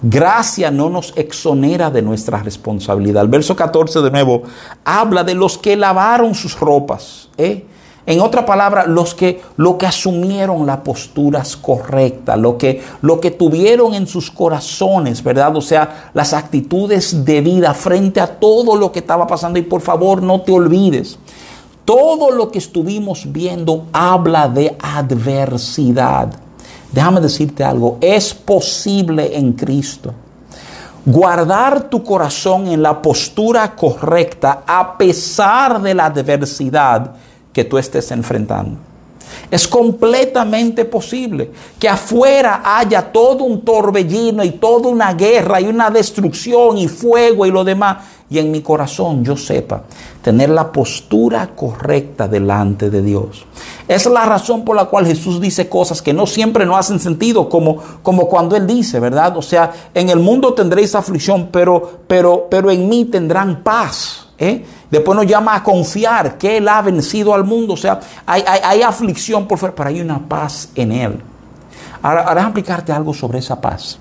Gracia no nos exonera de nuestra responsabilidad. El verso 14 de nuevo habla de los que lavaron sus ropas. ¿eh? En otra palabra, los que, lo que asumieron las posturas correctas, lo que, lo que tuvieron en sus corazones, ¿verdad? O sea, las actitudes de vida frente a todo lo que estaba pasando. Y por favor, no te olvides, todo lo que estuvimos viendo habla de adversidad. Déjame decirte algo, es posible en Cristo guardar tu corazón en la postura correcta a pesar de la adversidad que tú estés enfrentando. Es completamente posible que afuera haya todo un torbellino y toda una guerra y una destrucción y fuego y lo demás. Y en mi corazón yo sepa tener la postura correcta delante de Dios. Es la razón por la cual Jesús dice cosas que no siempre no hacen sentido, como, como cuando Él dice, ¿verdad? O sea, en el mundo tendréis aflicción, pero, pero, pero en mí tendrán paz. ¿eh? Después nos llama a confiar que Él ha vencido al mundo. O sea, hay, aflicción por fuera, pero hay una paz en Él. Ahora, ahora explicarte algo sobre esa paz.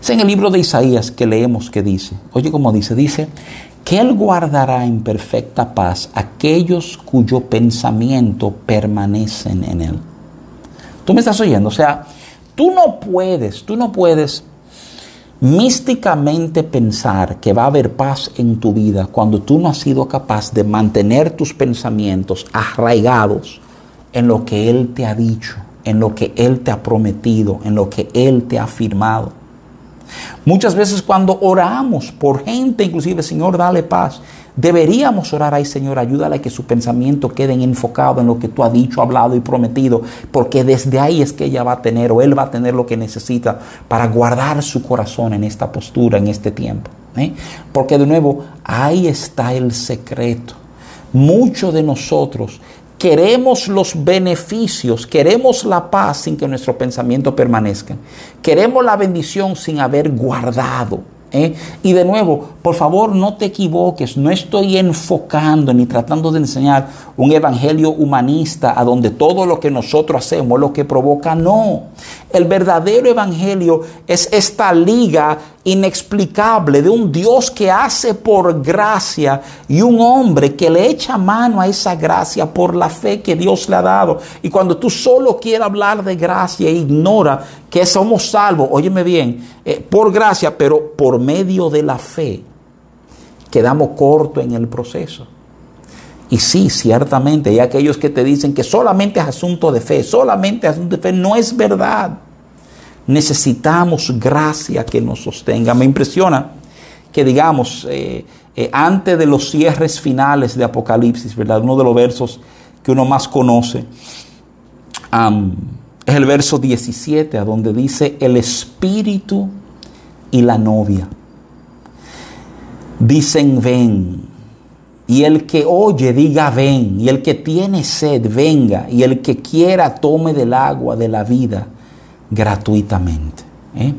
Es en el libro de Isaías que leemos que dice, oye como dice, dice, que Él guardará en perfecta paz aquellos cuyo pensamiento permanecen en Él. Tú me estás oyendo, o sea, tú no puedes, tú no puedes místicamente pensar que va a haber paz en tu vida cuando tú no has sido capaz de mantener tus pensamientos arraigados en lo que Él te ha dicho, en lo que Él te ha prometido, en lo que Él te ha afirmado. Muchas veces cuando oramos por gente, inclusive, Señor, dale paz, deberíamos orar, ay Señor, ayúdale a que su pensamiento quede enfocado en lo que tú has dicho, hablado y prometido, porque desde ahí es que ella va a tener o él va a tener lo que necesita para guardar su corazón en esta postura, en este tiempo. ¿eh? Porque de nuevo, ahí está el secreto. Muchos de nosotros Queremos los beneficios, queremos la paz sin que nuestro pensamiento permanezca. Queremos la bendición sin haber guardado ¿eh? Y de nuevo, por favor, no te equivoques, no estoy enfocando ni tratando de enseñar un evangelio humanista a donde todo lo que nosotros hacemos lo que provoca, no. El verdadero evangelio es esta liga inexplicable de un Dios que hace por gracia y un hombre que le echa mano a esa gracia por la fe que Dios le ha dado. Y cuando tú solo quieres hablar de gracia e ignora que somos salvos, óyeme bien, eh, por gracia, pero por medio de la fe, quedamos cortos en el proceso. Y sí, ciertamente, hay aquellos que te dicen que solamente es asunto de fe, solamente es asunto de fe, no es verdad. Necesitamos gracia que nos sostenga. Me impresiona que digamos, eh, eh, antes de los cierres finales de Apocalipsis, ¿verdad? Uno de los versos que uno más conoce es el verso 17, a donde dice el espíritu y la novia. Dicen ven. Y el que oye diga ven. Y el que tiene sed venga. Y el que quiera tome del agua de la vida gratuitamente. ¿eh?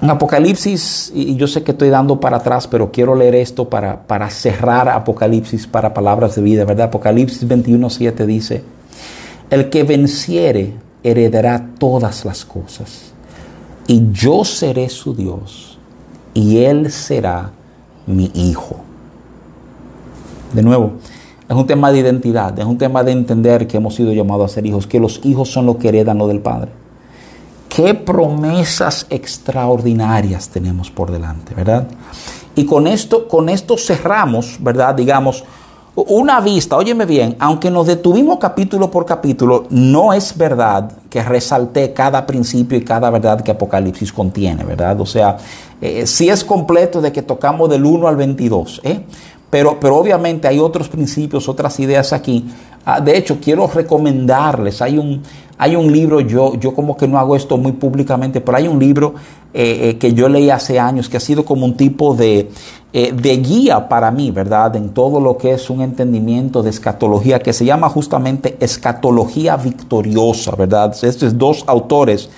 En Apocalipsis, y yo sé que estoy dando para atrás, pero quiero leer esto para, para cerrar Apocalipsis para palabras de vida, ¿verdad? Apocalipsis 21.7 dice, el que venciere heredará todas las cosas, y yo seré su Dios, y él será mi hijo. De nuevo, es un tema de identidad, es un tema de entender que hemos sido llamados a ser hijos, que los hijos son los que heredan del Padre. Qué promesas extraordinarias tenemos por delante, ¿verdad? Y con esto, con esto cerramos, ¿verdad? Digamos, una vista, óyeme bien, aunque nos detuvimos capítulo por capítulo, no es verdad que resalté cada principio y cada verdad que Apocalipsis contiene, ¿verdad? O sea, eh, sí es completo de que tocamos del 1 al 22, ¿eh? Pero, pero obviamente hay otros principios, otras ideas aquí. Ah, de hecho, quiero recomendarles, hay un, hay un libro, yo, yo como que no hago esto muy públicamente, pero hay un libro eh, eh, que yo leí hace años que ha sido como un tipo de, eh, de guía para mí, ¿verdad? En todo lo que es un entendimiento de escatología, que se llama justamente Escatología Victoriosa, ¿verdad? Estos dos autores,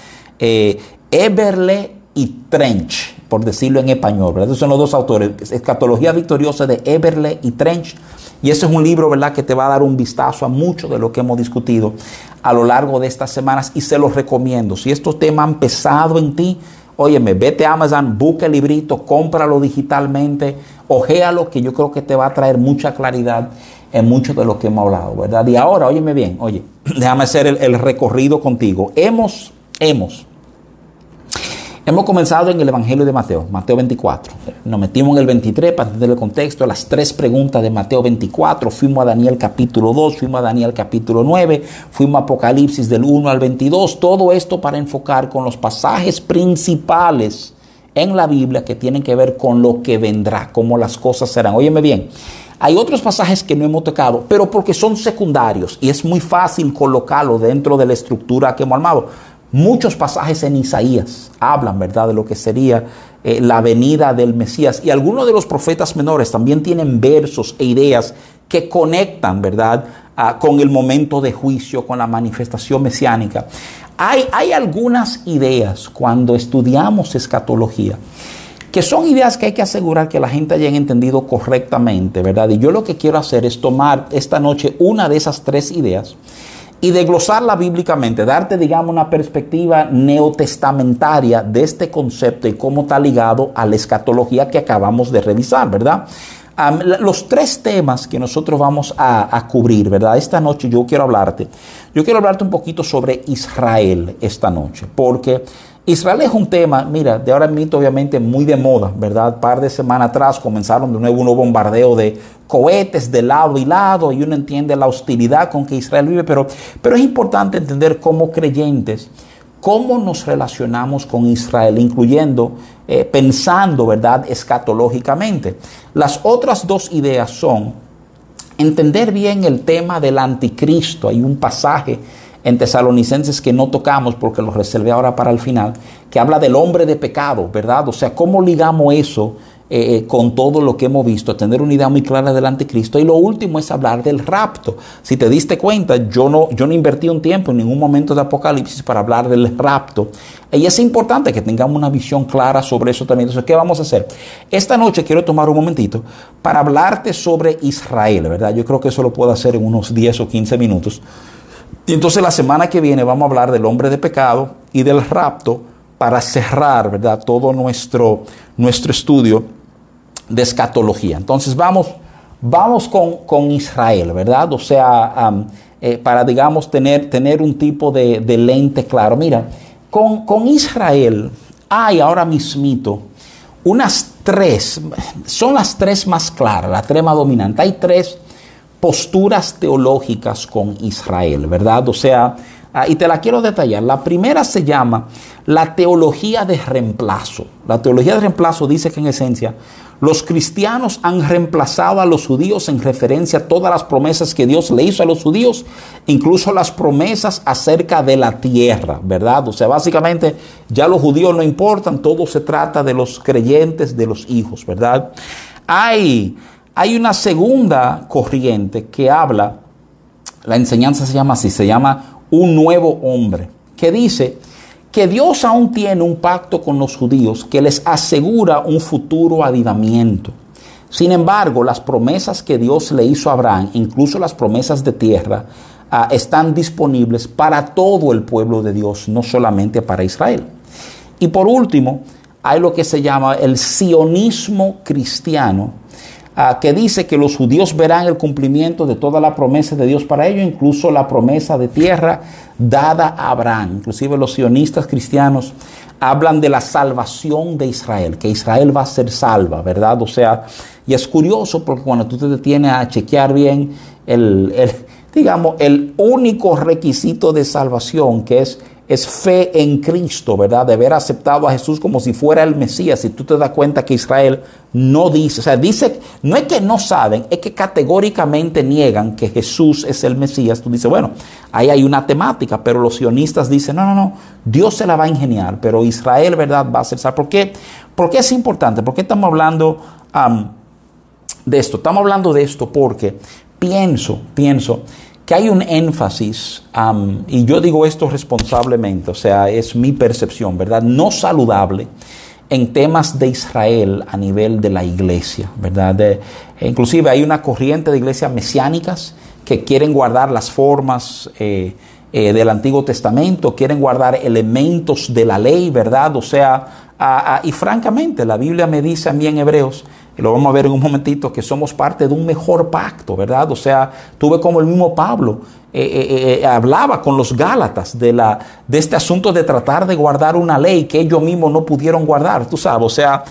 Eberle y Trench, por decirlo en español, ¿verdad? Estos son los dos autores, Escatología Victoriosa de Eberle y Trench. Y ese es un libro, ¿verdad?, que te va a dar un vistazo a mucho de lo que hemos discutido a lo largo de estas semanas y se los recomiendo. Si estos temas han pesado en ti, óyeme, vete a Amazon, busca el librito, cómpralo digitalmente, ojéalo, que yo creo que te va a traer mucha claridad en mucho de lo que hemos hablado, ¿verdad? Y ahora, óyeme bien, oye, déjame hacer el, el recorrido contigo. Hemos, hemos Hemos comenzado en el Evangelio de Mateo, Mateo 24. Nos metimos en el 23 para entender el contexto, las tres preguntas de Mateo 24. Fuimos a Daniel capítulo 2, fuimos a Daniel capítulo 9, fuimos a Apocalipsis del 1 al 22. Todo esto para enfocar con los pasajes principales en la Biblia que tienen que ver con lo que vendrá, cómo las cosas serán. Óyeme bien, hay otros pasajes que no hemos tocado, pero porque son secundarios y es muy fácil colocarlo dentro de la estructura que hemos armado. Muchos pasajes en Isaías hablan, ¿verdad?, de lo que sería eh, la venida del Mesías. Y algunos de los profetas menores también tienen versos e ideas que conectan, ¿verdad?, ah, con el momento de juicio, con la manifestación mesiánica. Hay, hay algunas ideas cuando estudiamos escatología que son ideas que hay que asegurar que la gente haya entendido correctamente, ¿verdad? Y yo lo que quiero hacer es tomar esta noche una de esas tres ideas y desglosarla bíblicamente, darte, digamos, una perspectiva neotestamentaria de este concepto y cómo está ligado a la escatología que acabamos de revisar, ¿verdad? los tres temas que nosotros vamos a, a, cubrir, ¿verdad? Esta noche yo quiero hablarte, yo quiero hablarte un poquito sobre Israel esta noche, porque Israel es un tema, mira, de ahora mismo obviamente muy de moda, ¿verdad? Par de semanas atrás comenzaron de nuevo un bombardeo de cohetes de lado y lado y uno entiende la hostilidad con que Israel vive, pero, pero es importante entender como creyentes cómo nos relacionamos con Israel, incluyendo, eh, pensando, ¿verdad?, escatológicamente. Las otras dos ideas son entender bien el tema del anticristo. Hay un pasaje en Tesalonicenses que no tocamos porque lo reservé ahora para el final, que habla del hombre de pecado, ¿verdad? O sea, ¿cómo ligamos eso eh, eh, con todo lo que hemos visto? Tener una idea muy clara del anticristo. Y lo último es hablar del rapto. Si te diste cuenta, yo no, yo no invertí un tiempo en ningún momento de Apocalipsis para hablar del rapto. Y es importante que tengamos una visión clara sobre eso también. Entonces, ¿qué vamos a hacer? Esta noche quiero tomar un momentito para hablarte sobre Israel, ¿verdad? Yo creo que eso lo puedo hacer en unos 10 o 15 minutos. Y entonces la semana que viene vamos a hablar del hombre de pecado y del rapto para cerrar, ¿verdad? Todo nuestro, nuestro estudio de escatología. Entonces vamos, vamos con, Israel, ¿verdad? O sea, eh, para, digamos, tener, tener un tipo de, lente claro. Mira, con, con Israel hay ahora mismito unas tres, son las tres más claras, la trema dominante. Hay tres posturas teológicas con Israel, ¿verdad? O sea, ah, y te la quiero detallar. La primera se llama la teología de reemplazo. La teología de reemplazo dice que en esencia los cristianos han reemplazado a los judíos en referencia a todas las promesas que Dios le hizo a los judíos, incluso las promesas acerca de la tierra, ¿verdad? O sea, básicamente ya los judíos no importan, todo se trata de los creyentes, de los hijos, ¿verdad? Hay hay una segunda corriente que habla, la enseñanza se llama así, se llama un nuevo hombre, que dice que Dios aún tiene un pacto con los judíos que les asegura un futuro avivamiento. Sin embargo, las promesas que Dios le hizo a Abraham, incluso las promesas de tierra, ah, están disponibles para todo el pueblo de Dios, no solamente para Israel. Y por último, hay lo que se llama el sionismo cristiano, que dice que los judíos verán el cumplimiento de toda la promesa de Dios para ellos, incluso la promesa de tierra dada a Abraham. Inclusive los sionistas cristianos hablan de la salvación de Israel, que Israel va a ser salva, ¿verdad? O sea, y es curioso porque cuando tú te detienes a chequear bien el, el digamos, el único requisito de salvación que es es fe en Cristo, ¿verdad? De haber aceptado a Jesús como si fuera el Mesías. Si tú te das cuenta que Israel no dice, o sea, dice, no es que no saben, es que categóricamente niegan que Jesús es el Mesías. Tú dices, bueno, ahí hay una temática, pero los sionistas dicen, no, no, no, Dios se la va a ingeniar, pero Israel, ¿verdad? Va a ser ¿Por qué? ¿Por qué es importante? ¿Por qué estamos hablando de esto? Estamos hablando de esto porque pienso, pienso que hay un énfasis, y yo digo esto responsablemente, o sea, es mi percepción, ¿verdad? No saludable en temas de Israel a nivel de la iglesia, ¿verdad? inclusive hay una corriente de iglesias mesiánicas que quieren guardar las formas eh, eh, del Antiguo Testamento, quieren guardar elementos de la ley, ¿verdad? O sea, y francamente la Biblia me dice a mí en Hebreos lo vamos a ver en un momentito, que somos parte de un mejor pacto, ¿verdad? O sea, tuve como el mismo Pablo eh, eh, eh, hablaba con los Gálatas de, la, de este asunto de tratar de guardar una ley que ellos mismos no pudieron guardar, tú sabes, o sea,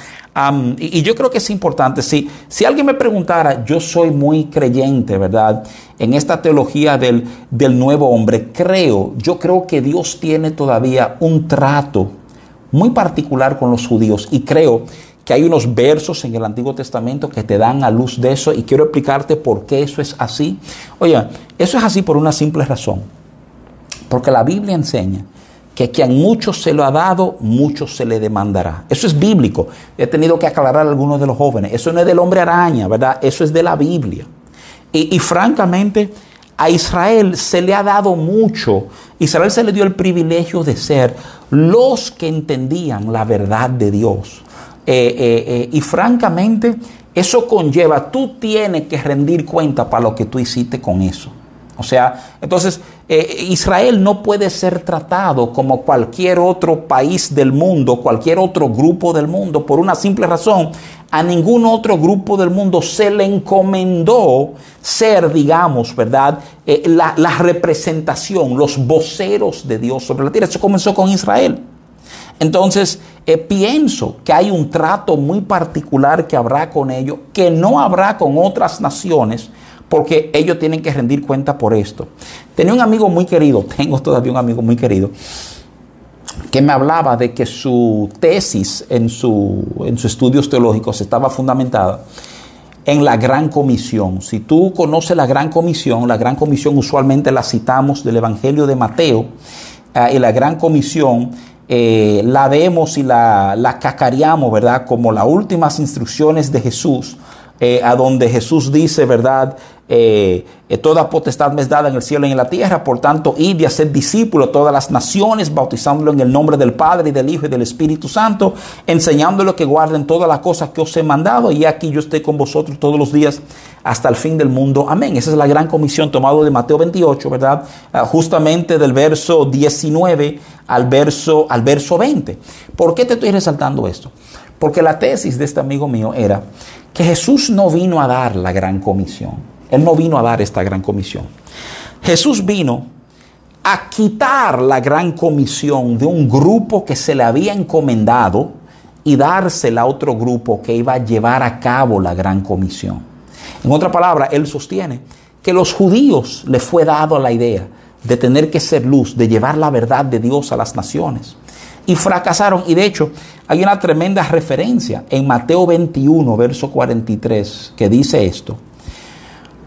y, yo creo que es importante, si, si alguien me preguntara, yo soy muy creyente, ¿verdad? En esta teología del, del nuevo hombre, creo, yo creo que Dios tiene todavía un trato muy particular con los judíos y creo que hay unos versos en el Antiguo Testamento que te dan a luz de eso y quiero explicarte por qué eso es así. Oye, eso es así por una simple razón. Porque la Biblia enseña que quien mucho se lo ha dado, mucho se le demandará. Eso es bíblico. He tenido que aclarar a algunos de los jóvenes. Eso no es del hombre araña, ¿verdad? Eso es de la Biblia. Y, y francamente, a Israel se le ha dado mucho. Israel se le dio el privilegio de ser los que entendían la verdad de Dios. Eh, eh, eh, y francamente, eso conlleva, tú tienes que rendir cuenta para lo que tú hiciste con eso. O sea, entonces Israel no puede ser tratado como cualquier otro país del mundo, cualquier otro grupo del mundo, por una simple razón. A ningún otro grupo del mundo se le encomendó ser, digamos, ¿verdad? la, la representación, los voceros de Dios sobre la tierra. Eso comenzó con Israel. Entonces, eh, pienso que hay un trato muy particular que habrá con ellos, que no habrá con otras naciones, porque ellos tienen que rendir cuenta por esto. Tenía un amigo muy querido, tengo todavía un amigo muy querido, que me hablaba de que su tesis en, su, en sus estudios teológicos estaba fundamentada en la Gran Comisión. Si tú conoces la Gran Comisión, la Gran Comisión usualmente la citamos del Evangelio de Mateo, eh, y la Gran Comisión eh, la vemos y la, la, cacareamos, ¿verdad? Como las últimas instrucciones de Jesús, eh, a donde Jesús dice, ¿verdad? Eh, toda potestad me es dada en el cielo y en la tierra, por tanto, id y hacer discípulos de todas las naciones, bautizándolo en el nombre del Padre y del Hijo y del Espíritu Santo, enseñándolo que guarden todas las cosas que os he mandado, y aquí yo estoy con vosotros todos los días hasta el fin del mundo. Amén. Esa es la gran comisión tomada de Mateo 28, ¿verdad? Ah, justamente del verso 19 al verso, al verso 20. ¿Por qué te estoy resaltando esto? Porque la tesis de este amigo mío era que Jesús no vino a dar la gran comisión. Él no vino a dar esta gran comisión. Jesús vino a quitar la gran comisión de un grupo que se le había encomendado y dársela a otro grupo que iba a llevar a cabo la gran comisión. En otra palabra, él sostiene que los judíos le fue dado la idea de tener que ser luz, de llevar la verdad de Dios a las naciones. Y fracasaron. Y de hecho, hay una tremenda referencia en Mateo 21, verso 43, que dice esto.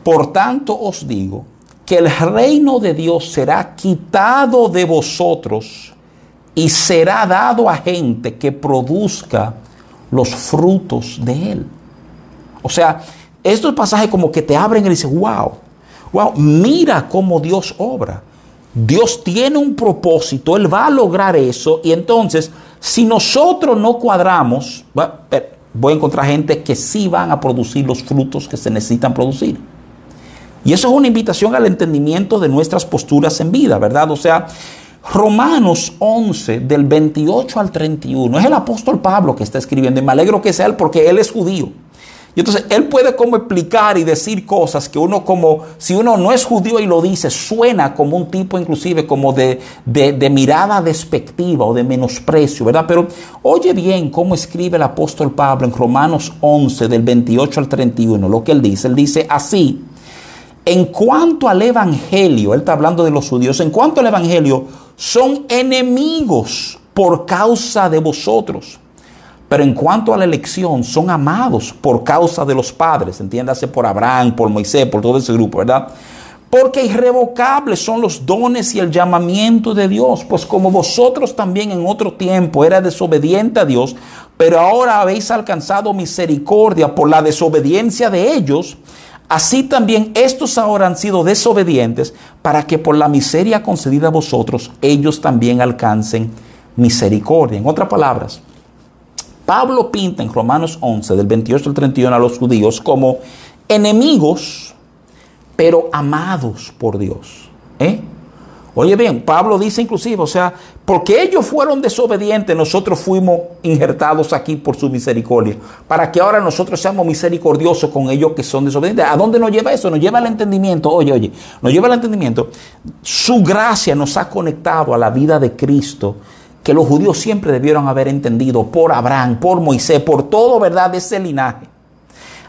Por tanto os digo que el reino de Dios será quitado de vosotros y será dado a gente que produzca los frutos de él. O sea, estos pasajes como que te abren y dicen, wow, wow, mira cómo Dios obra. Dios tiene un propósito, Él va a lograr eso y entonces si nosotros no cuadramos, voy a encontrar gente que sí van a producir los frutos que se necesitan producir. Y eso es una invitación al entendimiento de nuestras posturas en vida, ¿verdad? O sea, Romanos 11, del 28 al 31, es el apóstol Pablo que está escribiendo. Y me alegro que sea él porque él es judío. Y entonces él puede como explicar y decir cosas que uno como, si uno no es judío y lo dice, suena como un tipo inclusive como de, de, de mirada despectiva o de menosprecio, ¿verdad? Pero oye bien cómo escribe el apóstol Pablo en Romanos 11, del 28 al 31, lo que él dice. Él dice así. En cuanto al Evangelio, él está hablando de los judíos, en cuanto al Evangelio, son enemigos por causa de vosotros. Pero en cuanto a la elección, son amados por causa de los padres, entiéndase por Abraham, por Moisés, por todo ese grupo, ¿verdad? Porque irrevocables son los dones y el llamamiento de Dios, pues como vosotros también en otro tiempo era desobediente a Dios, pero ahora habéis alcanzado misericordia por la desobediencia de ellos, Así también estos ahora han sido desobedientes para que por la miseria concedida a vosotros ellos también alcancen misericordia. En otras palabras, Pablo pinta en Romanos 11 del 28 al 31 a los judíos como enemigos, pero amados por Dios. ¿eh? Oye bien, Pablo dice inclusive, o sea, porque ellos fueron desobedientes, nosotros fuimos injertados aquí por su misericordia, para que ahora nosotros seamos misericordiosos con ellos que son desobedientes. ¿A dónde nos lleva eso? Nos lleva al entendimiento, oye, oye, nos lleva al entendimiento. Su gracia nos ha conectado a la vida de Cristo, que los judíos siempre debieron haber entendido por Abraham, por Moisés, por todo, ¿verdad?, de ese linaje.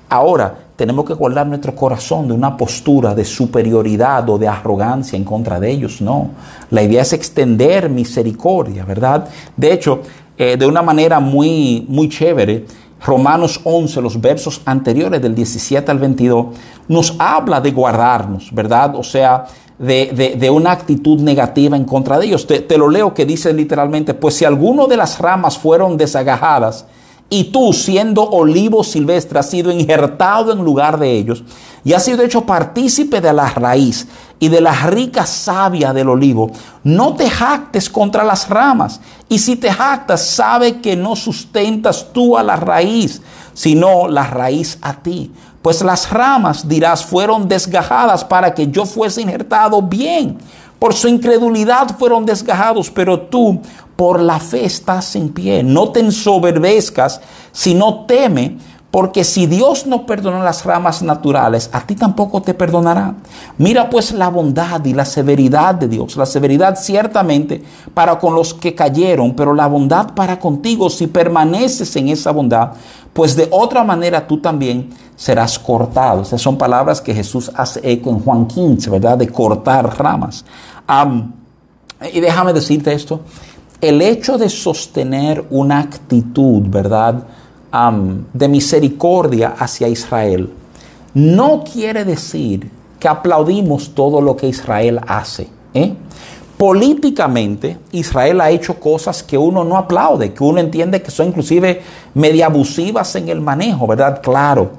Ahora, tenemos que guardar nuestro corazón de una postura de superioridad o de arrogancia en contra de ellos. No, la idea es extender misericordia, ¿verdad? De hecho, eh, de una manera muy, muy chévere. Romanos 11, los versos anteriores del 17 al 22, nos habla de guardarnos, ¿verdad? O sea, de, una actitud negativa en contra de ellos. Te, te, lo leo que dice literalmente, pues si alguno de las ramas fueron desagajadas y tú siendo olivo silvestre has sido injertado en lugar de ellos y has sido hecho partícipe de la raíz y de la rica savia del olivo, no te jactes contra las ramas. Y si te jactas, sabe que no sustentas tú a la raíz, sino la raíz a ti. Pues las ramas, dirás, fueron desgajadas para que yo fuese injertado bien. Por su incredulidad fueron desgajados, pero tú por la fe estás en pie. No te ensoberbezcas, sino teme porque si Dios no perdonó las ramas naturales, a ti tampoco te perdonará. Mira pues la bondad y la severidad de Dios. La severidad ciertamente para con los que cayeron, pero la bondad para contigo si permaneces en esa bondad, pues de otra manera tú también serás cortado. Esas son palabras que Jesús hace eco en Juan 15, ¿verdad? De cortar ramas. y déjame decirte esto, el hecho de sostener una actitud, ¿verdad? de misericordia hacia Israel, no quiere decir que aplaudimos todo lo que Israel hace. ¿eh? Políticamente, Israel ha hecho cosas que uno no aplaude, que uno entiende que son inclusive media abusivas en el manejo, ¿verdad? Claro,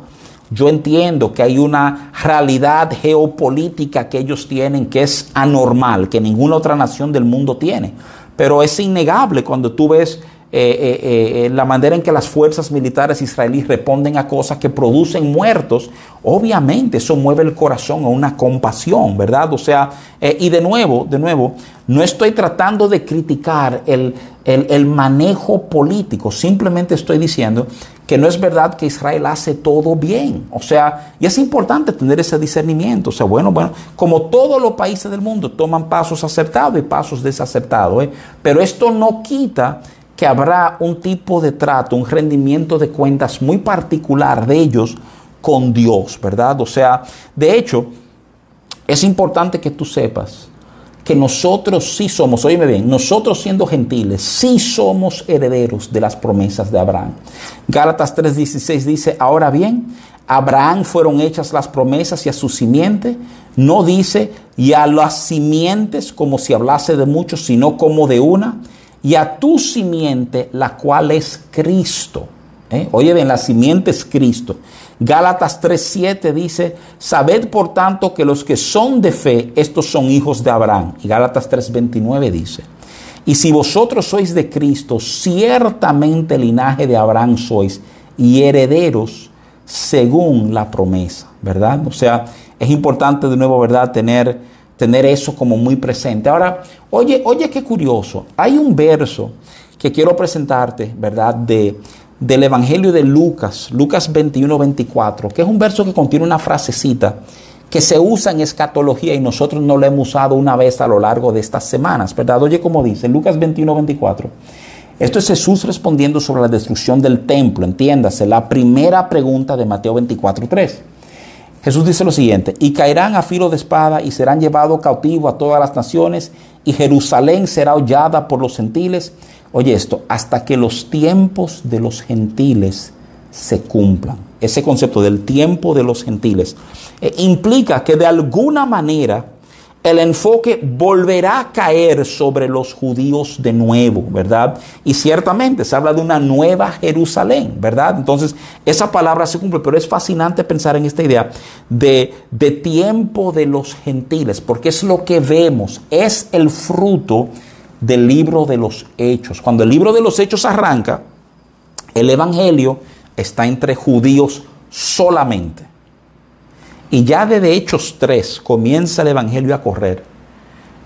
yo entiendo que hay una realidad geopolítica que ellos tienen que es anormal, que ninguna otra nación del mundo tiene. Pero es innegable cuando tú ves eh, eh, eh, la manera en que las fuerzas militares israelíes responden a cosas que producen muertos, obviamente eso mueve el corazón a una compasión, ¿verdad? O sea, y de nuevo, de nuevo, no estoy tratando de criticar el, el, manejo político, simplemente estoy diciendo que no es verdad que Israel hace todo bien. O sea, y es importante tener ese discernimiento. O sea, bueno, bueno, como todos los países del mundo toman pasos acertados y pasos desacertados, pero esto no quita que habrá un tipo de trato, un rendimiento de cuentas muy particular de ellos con Dios, ¿verdad? O sea, de hecho, es importante que tú sepas que nosotros sí somos, oíme bien, nosotros siendo gentiles, sí somos herederos de las promesas de Abraham. Gálatas 3:16 dice, ahora bien, Abraham fueron hechas las promesas y a su simiente, no dice y a las simientes como si hablase de muchos, sino como de una y a tu simiente, la cual es Cristo. ¿Eh? Oye bien, la simiente es Cristo. Gálatas 3:7 dice, sabed por tanto que los que son de fe, estos son hijos de Abraham. Y Gálatas 3:29 dice, y si vosotros sois de Cristo, ciertamente linaje de Abraham sois y herederos según la promesa, ¿verdad? O sea, es importante de nuevo, ¿verdad? Tener tener eso como muy presente. Ahora, oye, oye, qué curioso. Hay un verso que quiero presentarte, ¿verdad? De, del Evangelio de Lucas, Lucas 21, 24, que es un verso que contiene una frasecita que se usa en escatología y nosotros no lo hemos usado una vez a lo largo de estas semanas, ¿verdad? Oye, como dice Lucas 21, 24. Esto es Jesús respondiendo sobre la destrucción del templo, entiéndase, la primera pregunta de Mateo 24, 3. Jesús dice lo siguiente, y caerán a filo de espada y serán llevados cautivos a todas las naciones y Jerusalén será hollada por los gentiles. Oye esto, hasta que los tiempos de los gentiles se cumplan. Ese concepto del tiempo de los gentiles eh, implica que de alguna manera el enfoque volverá a caer sobre los judíos de nuevo, ¿verdad? Y ciertamente se habla de una nueva Jerusalén, ¿verdad? Entonces, esa palabra se cumple, pero es fascinante pensar en esta idea de, de tiempo de los gentiles, porque es lo que vemos, es el fruto del libro de los hechos. Cuando el libro de los hechos arranca, el Evangelio está entre judíos solamente. Y ya desde Hechos 3 comienza el Evangelio a correr.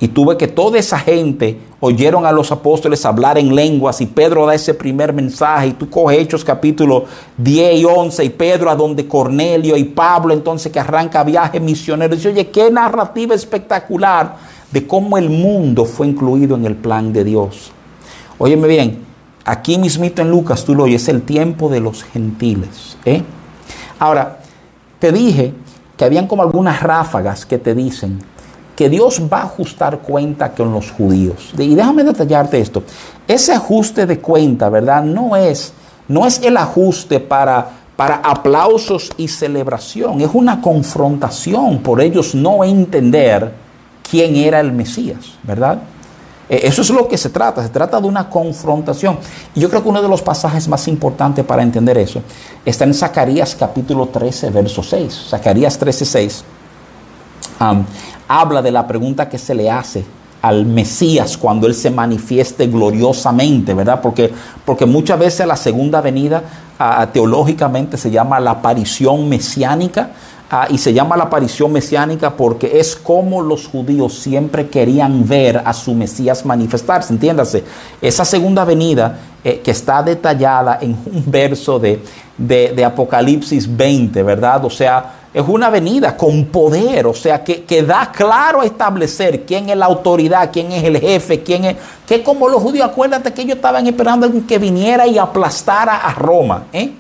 Y tuve que toda esa gente oyeron a los apóstoles hablar en lenguas y Pedro da ese primer mensaje y tú coges Hechos capítulo 10 y 11 y Pedro a donde Cornelio y Pablo entonces que arranca viaje misionero. Dice, oye, qué narrativa espectacular de cómo el mundo fue incluido en el plan de Dios. Óyeme bien, aquí mismito en Lucas tú lo oyes, el tiempo de los gentiles. ¿eh? Ahora, te dije que habían como algunas ráfagas que te dicen que Dios va a ajustar cuenta con los judíos. Y déjame detallarte esto. Ese ajuste de cuenta, ¿verdad? No es, no es el ajuste para, para aplausos y celebración. Es una confrontación por ellos no entender quién era el Mesías, ¿verdad? E, eso es lo que se trata, se trata de una confrontación. Y yo creo que uno de los pasajes más importantes para entender eso está en Zacarías capítulo 13, verso 6. Zacarías 13, 6 habla de la pregunta que se le hace al Mesías cuando Él se manifieste gloriosamente, ¿verdad? Porque, porque muchas veces la segunda venida teológicamente se llama la aparición mesiánica y se llama la aparición mesiánica porque es como los judíos siempre querían ver a su Mesías manifestarse, entiéndase. Esa segunda venida eh, que está detallada en un verso de, de, Apocalipsis 20, ¿verdad? O sea, es una venida con poder, o sea, que, que, da claro a establecer quién es la autoridad, quién es el jefe, quién es... Que como los judíos, acuérdate que ellos estaban esperando que viniera y aplastara a Roma. ¿eh?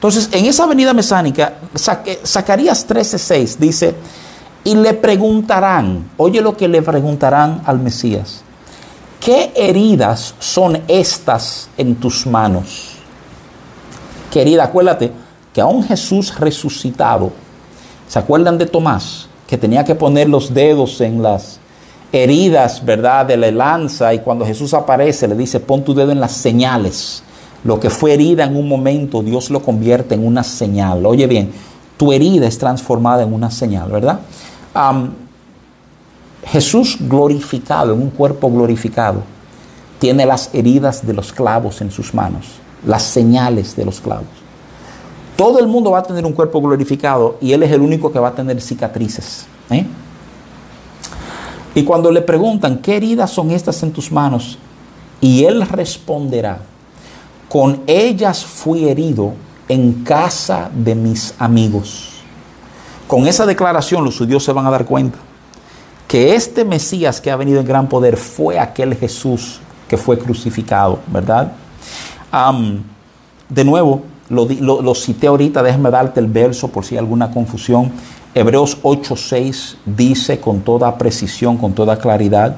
Entonces, en esa venida mesánica, Zacarías 13:6 dice, y le preguntarán, oye lo que le preguntarán al Mesías, ¿qué heridas son estas en tus manos? Querida, acuérdate que aún Jesús resucitado, ¿Se acuerdan de Tomás? Que tenía que poner los dedos en las heridas, ¿verdad? De la lanza y cuando Jesús aparece le dice, pon tu dedo en las señales. Lo que fue herida en un momento, Dios lo convierte en una señal. Oye bien, tu herida es transformada en una señal, ¿verdad? Jesús glorificado, en un cuerpo glorificado, tiene las heridas de los clavos en sus manos, las señales de los clavos. Todo el mundo va a tener un cuerpo glorificado y Él es el único que va a tener cicatrices. ¿eh? Y cuando le preguntan, ¿qué heridas son estas en tus manos? Y Él responderá, con ellas fui herido en casa de mis amigos. Con esa declaración los judíos se van a dar cuenta que este Mesías que ha venido en gran poder fue aquel Jesús que fue crucificado, ¿verdad? de nuevo, lo, cité ahorita, déjame darte el verso por si hay alguna confusión. Hebreos 8:6 dice con toda precisión, con toda claridad,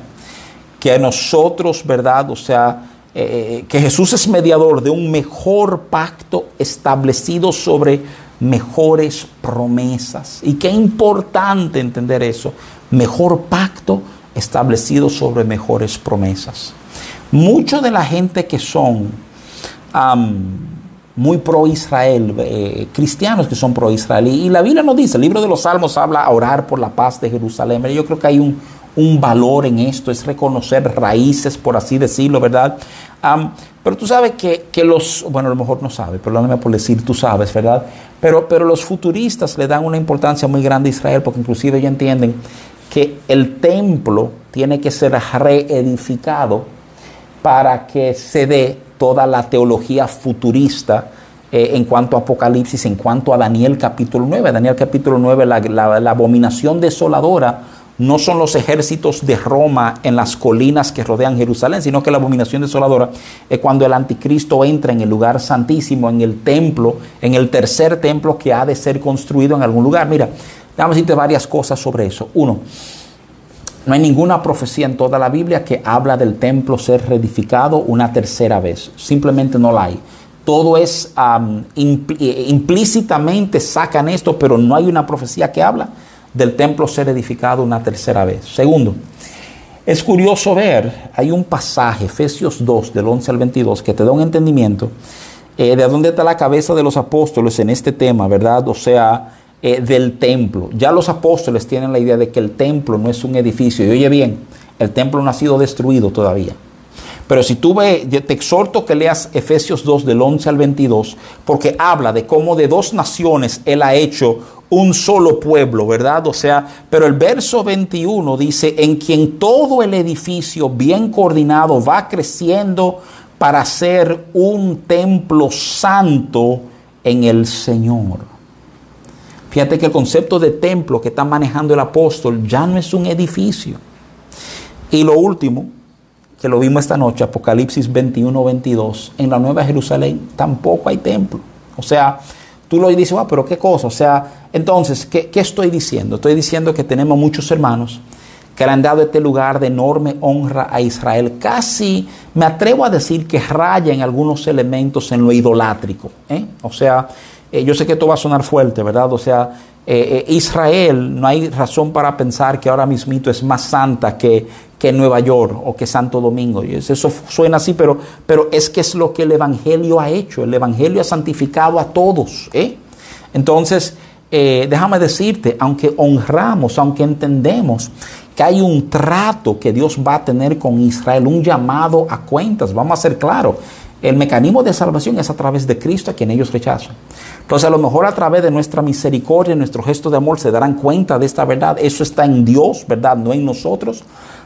que a nosotros, ¿verdad? O sea, eh, que Jesús es mediador de un mejor pacto establecido sobre mejores promesas. Y qué importante entender eso. Mejor pacto establecido sobre mejores promesas. Mucho de la gente que son muy pro Israel, eh, cristianos que son pro Israel. Y, la Biblia nos dice, el libro de los Salmos habla a orar por la paz de Jerusalén. Yo creo que hay un, valor en esto, es reconocer raíces, por así decirlo, ¿verdad? pero tú sabes que, los, bueno, a lo mejor no sabes, perdóname por decir, tú sabes, ¿verdad? Pero, pero los futuristas le dan una importancia muy grande a Israel porque inclusive ellos entienden que el templo tiene que ser reedificado para que se dé toda la teología futurista eh, en cuanto a Apocalipsis, en cuanto a Daniel capítulo 9. Daniel capítulo 9, la, la, abominación desoladora no son los ejércitos de Roma en las colinas que rodean Jerusalén, sino que la abominación desoladora es cuando el anticristo entra en el lugar santísimo, en el templo, en el tercer templo que ha de ser construido en algún lugar. Mira, vamos a decirte varias cosas sobre eso. Uno, no hay ninguna profecía en toda la Biblia que habla del templo ser reedificado una tercera vez. Simplemente no la hay. Todo es eh, implícitamente sacan esto, pero no hay una profecía que habla del templo ser edificado una tercera vez. Segundo, es curioso ver, hay un pasaje, Efesios 2, del 11 al 22, que te da un entendimiento eh, de dónde está la cabeza de los apóstoles en este tema, ¿verdad? O sea, eh, del templo. Ya los apóstoles tienen la idea de que el templo no es un edificio. Y oye bien, el templo no ha sido destruido todavía. Pero si tú ves, te exhorto que leas Efesios 2 del 11 al 22, porque habla de cómo de dos naciones Él ha hecho un solo pueblo, ¿verdad? O sea, pero el verso 21 dice, en quien todo el edificio bien coordinado va creciendo para ser un templo santo en el Señor. Fíjate que el concepto de templo que está manejando el apóstol ya no es un edificio. Y lo último, que lo vimos esta noche, Apocalipsis 21, 22, en la Nueva Jerusalén tampoco hay templo. O sea, tú lo dices, ah, pero qué cosa. O sea, entonces, ¿qué, ¿qué estoy diciendo? Estoy diciendo que tenemos muchos hermanos que le han dado este lugar de enorme honra a Israel. Casi me atrevo a decir que raya en algunos elementos en lo idolátrico. ¿eh? O sea, eh, yo sé que esto va a sonar fuerte, ¿verdad? O sea, eh, Israel, no hay razón para pensar que ahora mismito es más santa que, que Nueva York o que Santo Domingo. Eso suena así, pero, pero es que es lo que el Evangelio ha hecho. El Evangelio ha santificado a todos. Entonces, déjame decirte, aunque honramos, aunque entendemos que hay un trato que Dios va a tener con Israel, un llamado a cuentas. Vamos a ser claros. El mecanismo de salvación es a través de Cristo a quien ellos rechazan. Entonces a lo mejor a través de nuestra misericordia, nuestro gesto de amor, se darán cuenta de esta verdad. Eso está en Dios, ¿verdad? No en nosotros.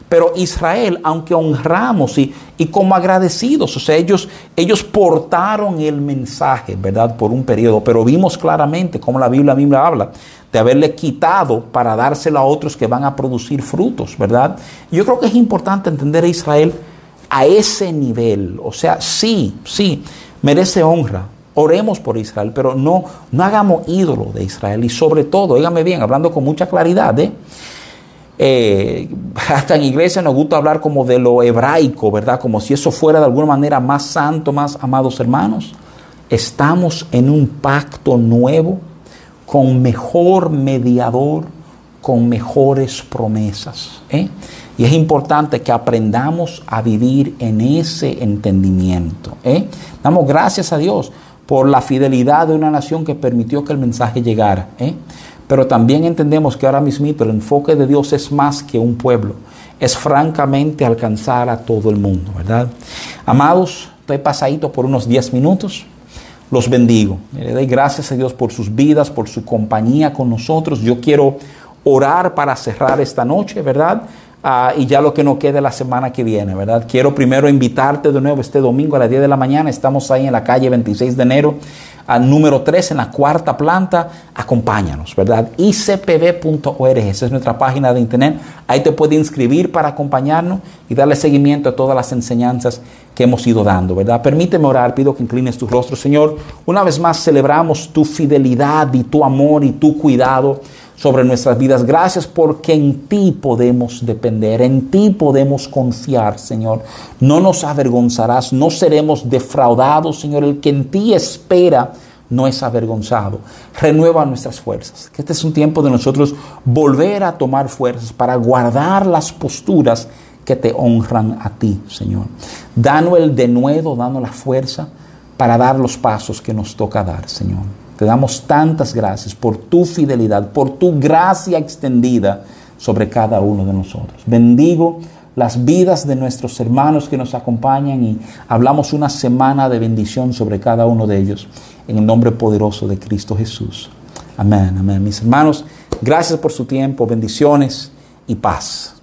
Pero Israel, aunque honramos y, y como agradecidos, o sea, ellos, ellos portaron el mensaje, ¿verdad? Por un periodo, pero vimos claramente como la Biblia misma habla de haberle quitado para dárselo a otros que van a producir frutos, ¿verdad? Yo creo que es importante entender a Israel a ese nivel, o sea, sí, sí, merece honra, oremos por Israel, pero no, no hagamos ídolo de Israel y sobre todo, dígame bien, hablando con mucha claridad, ¿eh? Eh, hasta en iglesia nos gusta hablar como de lo hebraico, ¿verdad? Como si eso fuera de alguna manera más santo, más amados hermanos. Estamos en un pacto nuevo con mejor mediador, con mejores promesas. ¿eh? Y es importante que aprendamos a vivir en ese entendimiento. ¿eh? Damos gracias a Dios por la fidelidad de una nación que permitió que el mensaje llegara. ¿eh? Pero también entendemos que ahora mismo el enfoque de Dios es más que un pueblo, es francamente alcanzar a todo el mundo, ¿verdad? Amados, estoy pasadito por unos 10 minutos. Los bendigo. Le doy gracias a Dios por sus vidas, por su compañía con nosotros. Yo quiero orar para cerrar esta noche, ¿verdad? Ah, y ya lo que nos quede la semana que viene, ¿verdad? Quiero primero invitarte de nuevo este domingo a las 10 de la mañana. Estamos ahí en la calle 26 de enero al número 3 en la cuarta planta, acompáñanos, ¿verdad? icpb.org, esa es nuestra página de internet. Ahí te puedes inscribir para acompañarnos y darle seguimiento a todas las enseñanzas que hemos ido dando, ¿verdad? Permíteme orar, pido que inclines tu rostro, Señor. Una vez más celebramos tu fidelidad y tu amor y tu cuidado sobre nuestras vidas. Gracias porque en ti podemos depender, en ti podemos confiar, Señor. No nos avergonzarás, no seremos defraudados, Señor. El que en ti espera no es avergonzado. Renueva nuestras fuerzas. Que este es un tiempo de nosotros volver a tomar fuerzas para guardar las posturas que te honran a ti, Señor. Danos el denuedo, danos la fuerza para dar los pasos que nos toca dar, Señor. Te damos tantas gracias por tu fidelidad, por tu gracia extendida sobre cada uno de nosotros. Bendigo las vidas de nuestros hermanos que nos acompañan y hablamos una semana de bendición sobre cada uno de ellos en el nombre poderoso de Cristo Jesús. Amén, amén. Mis hermanos, gracias por su tiempo, bendiciones y paz.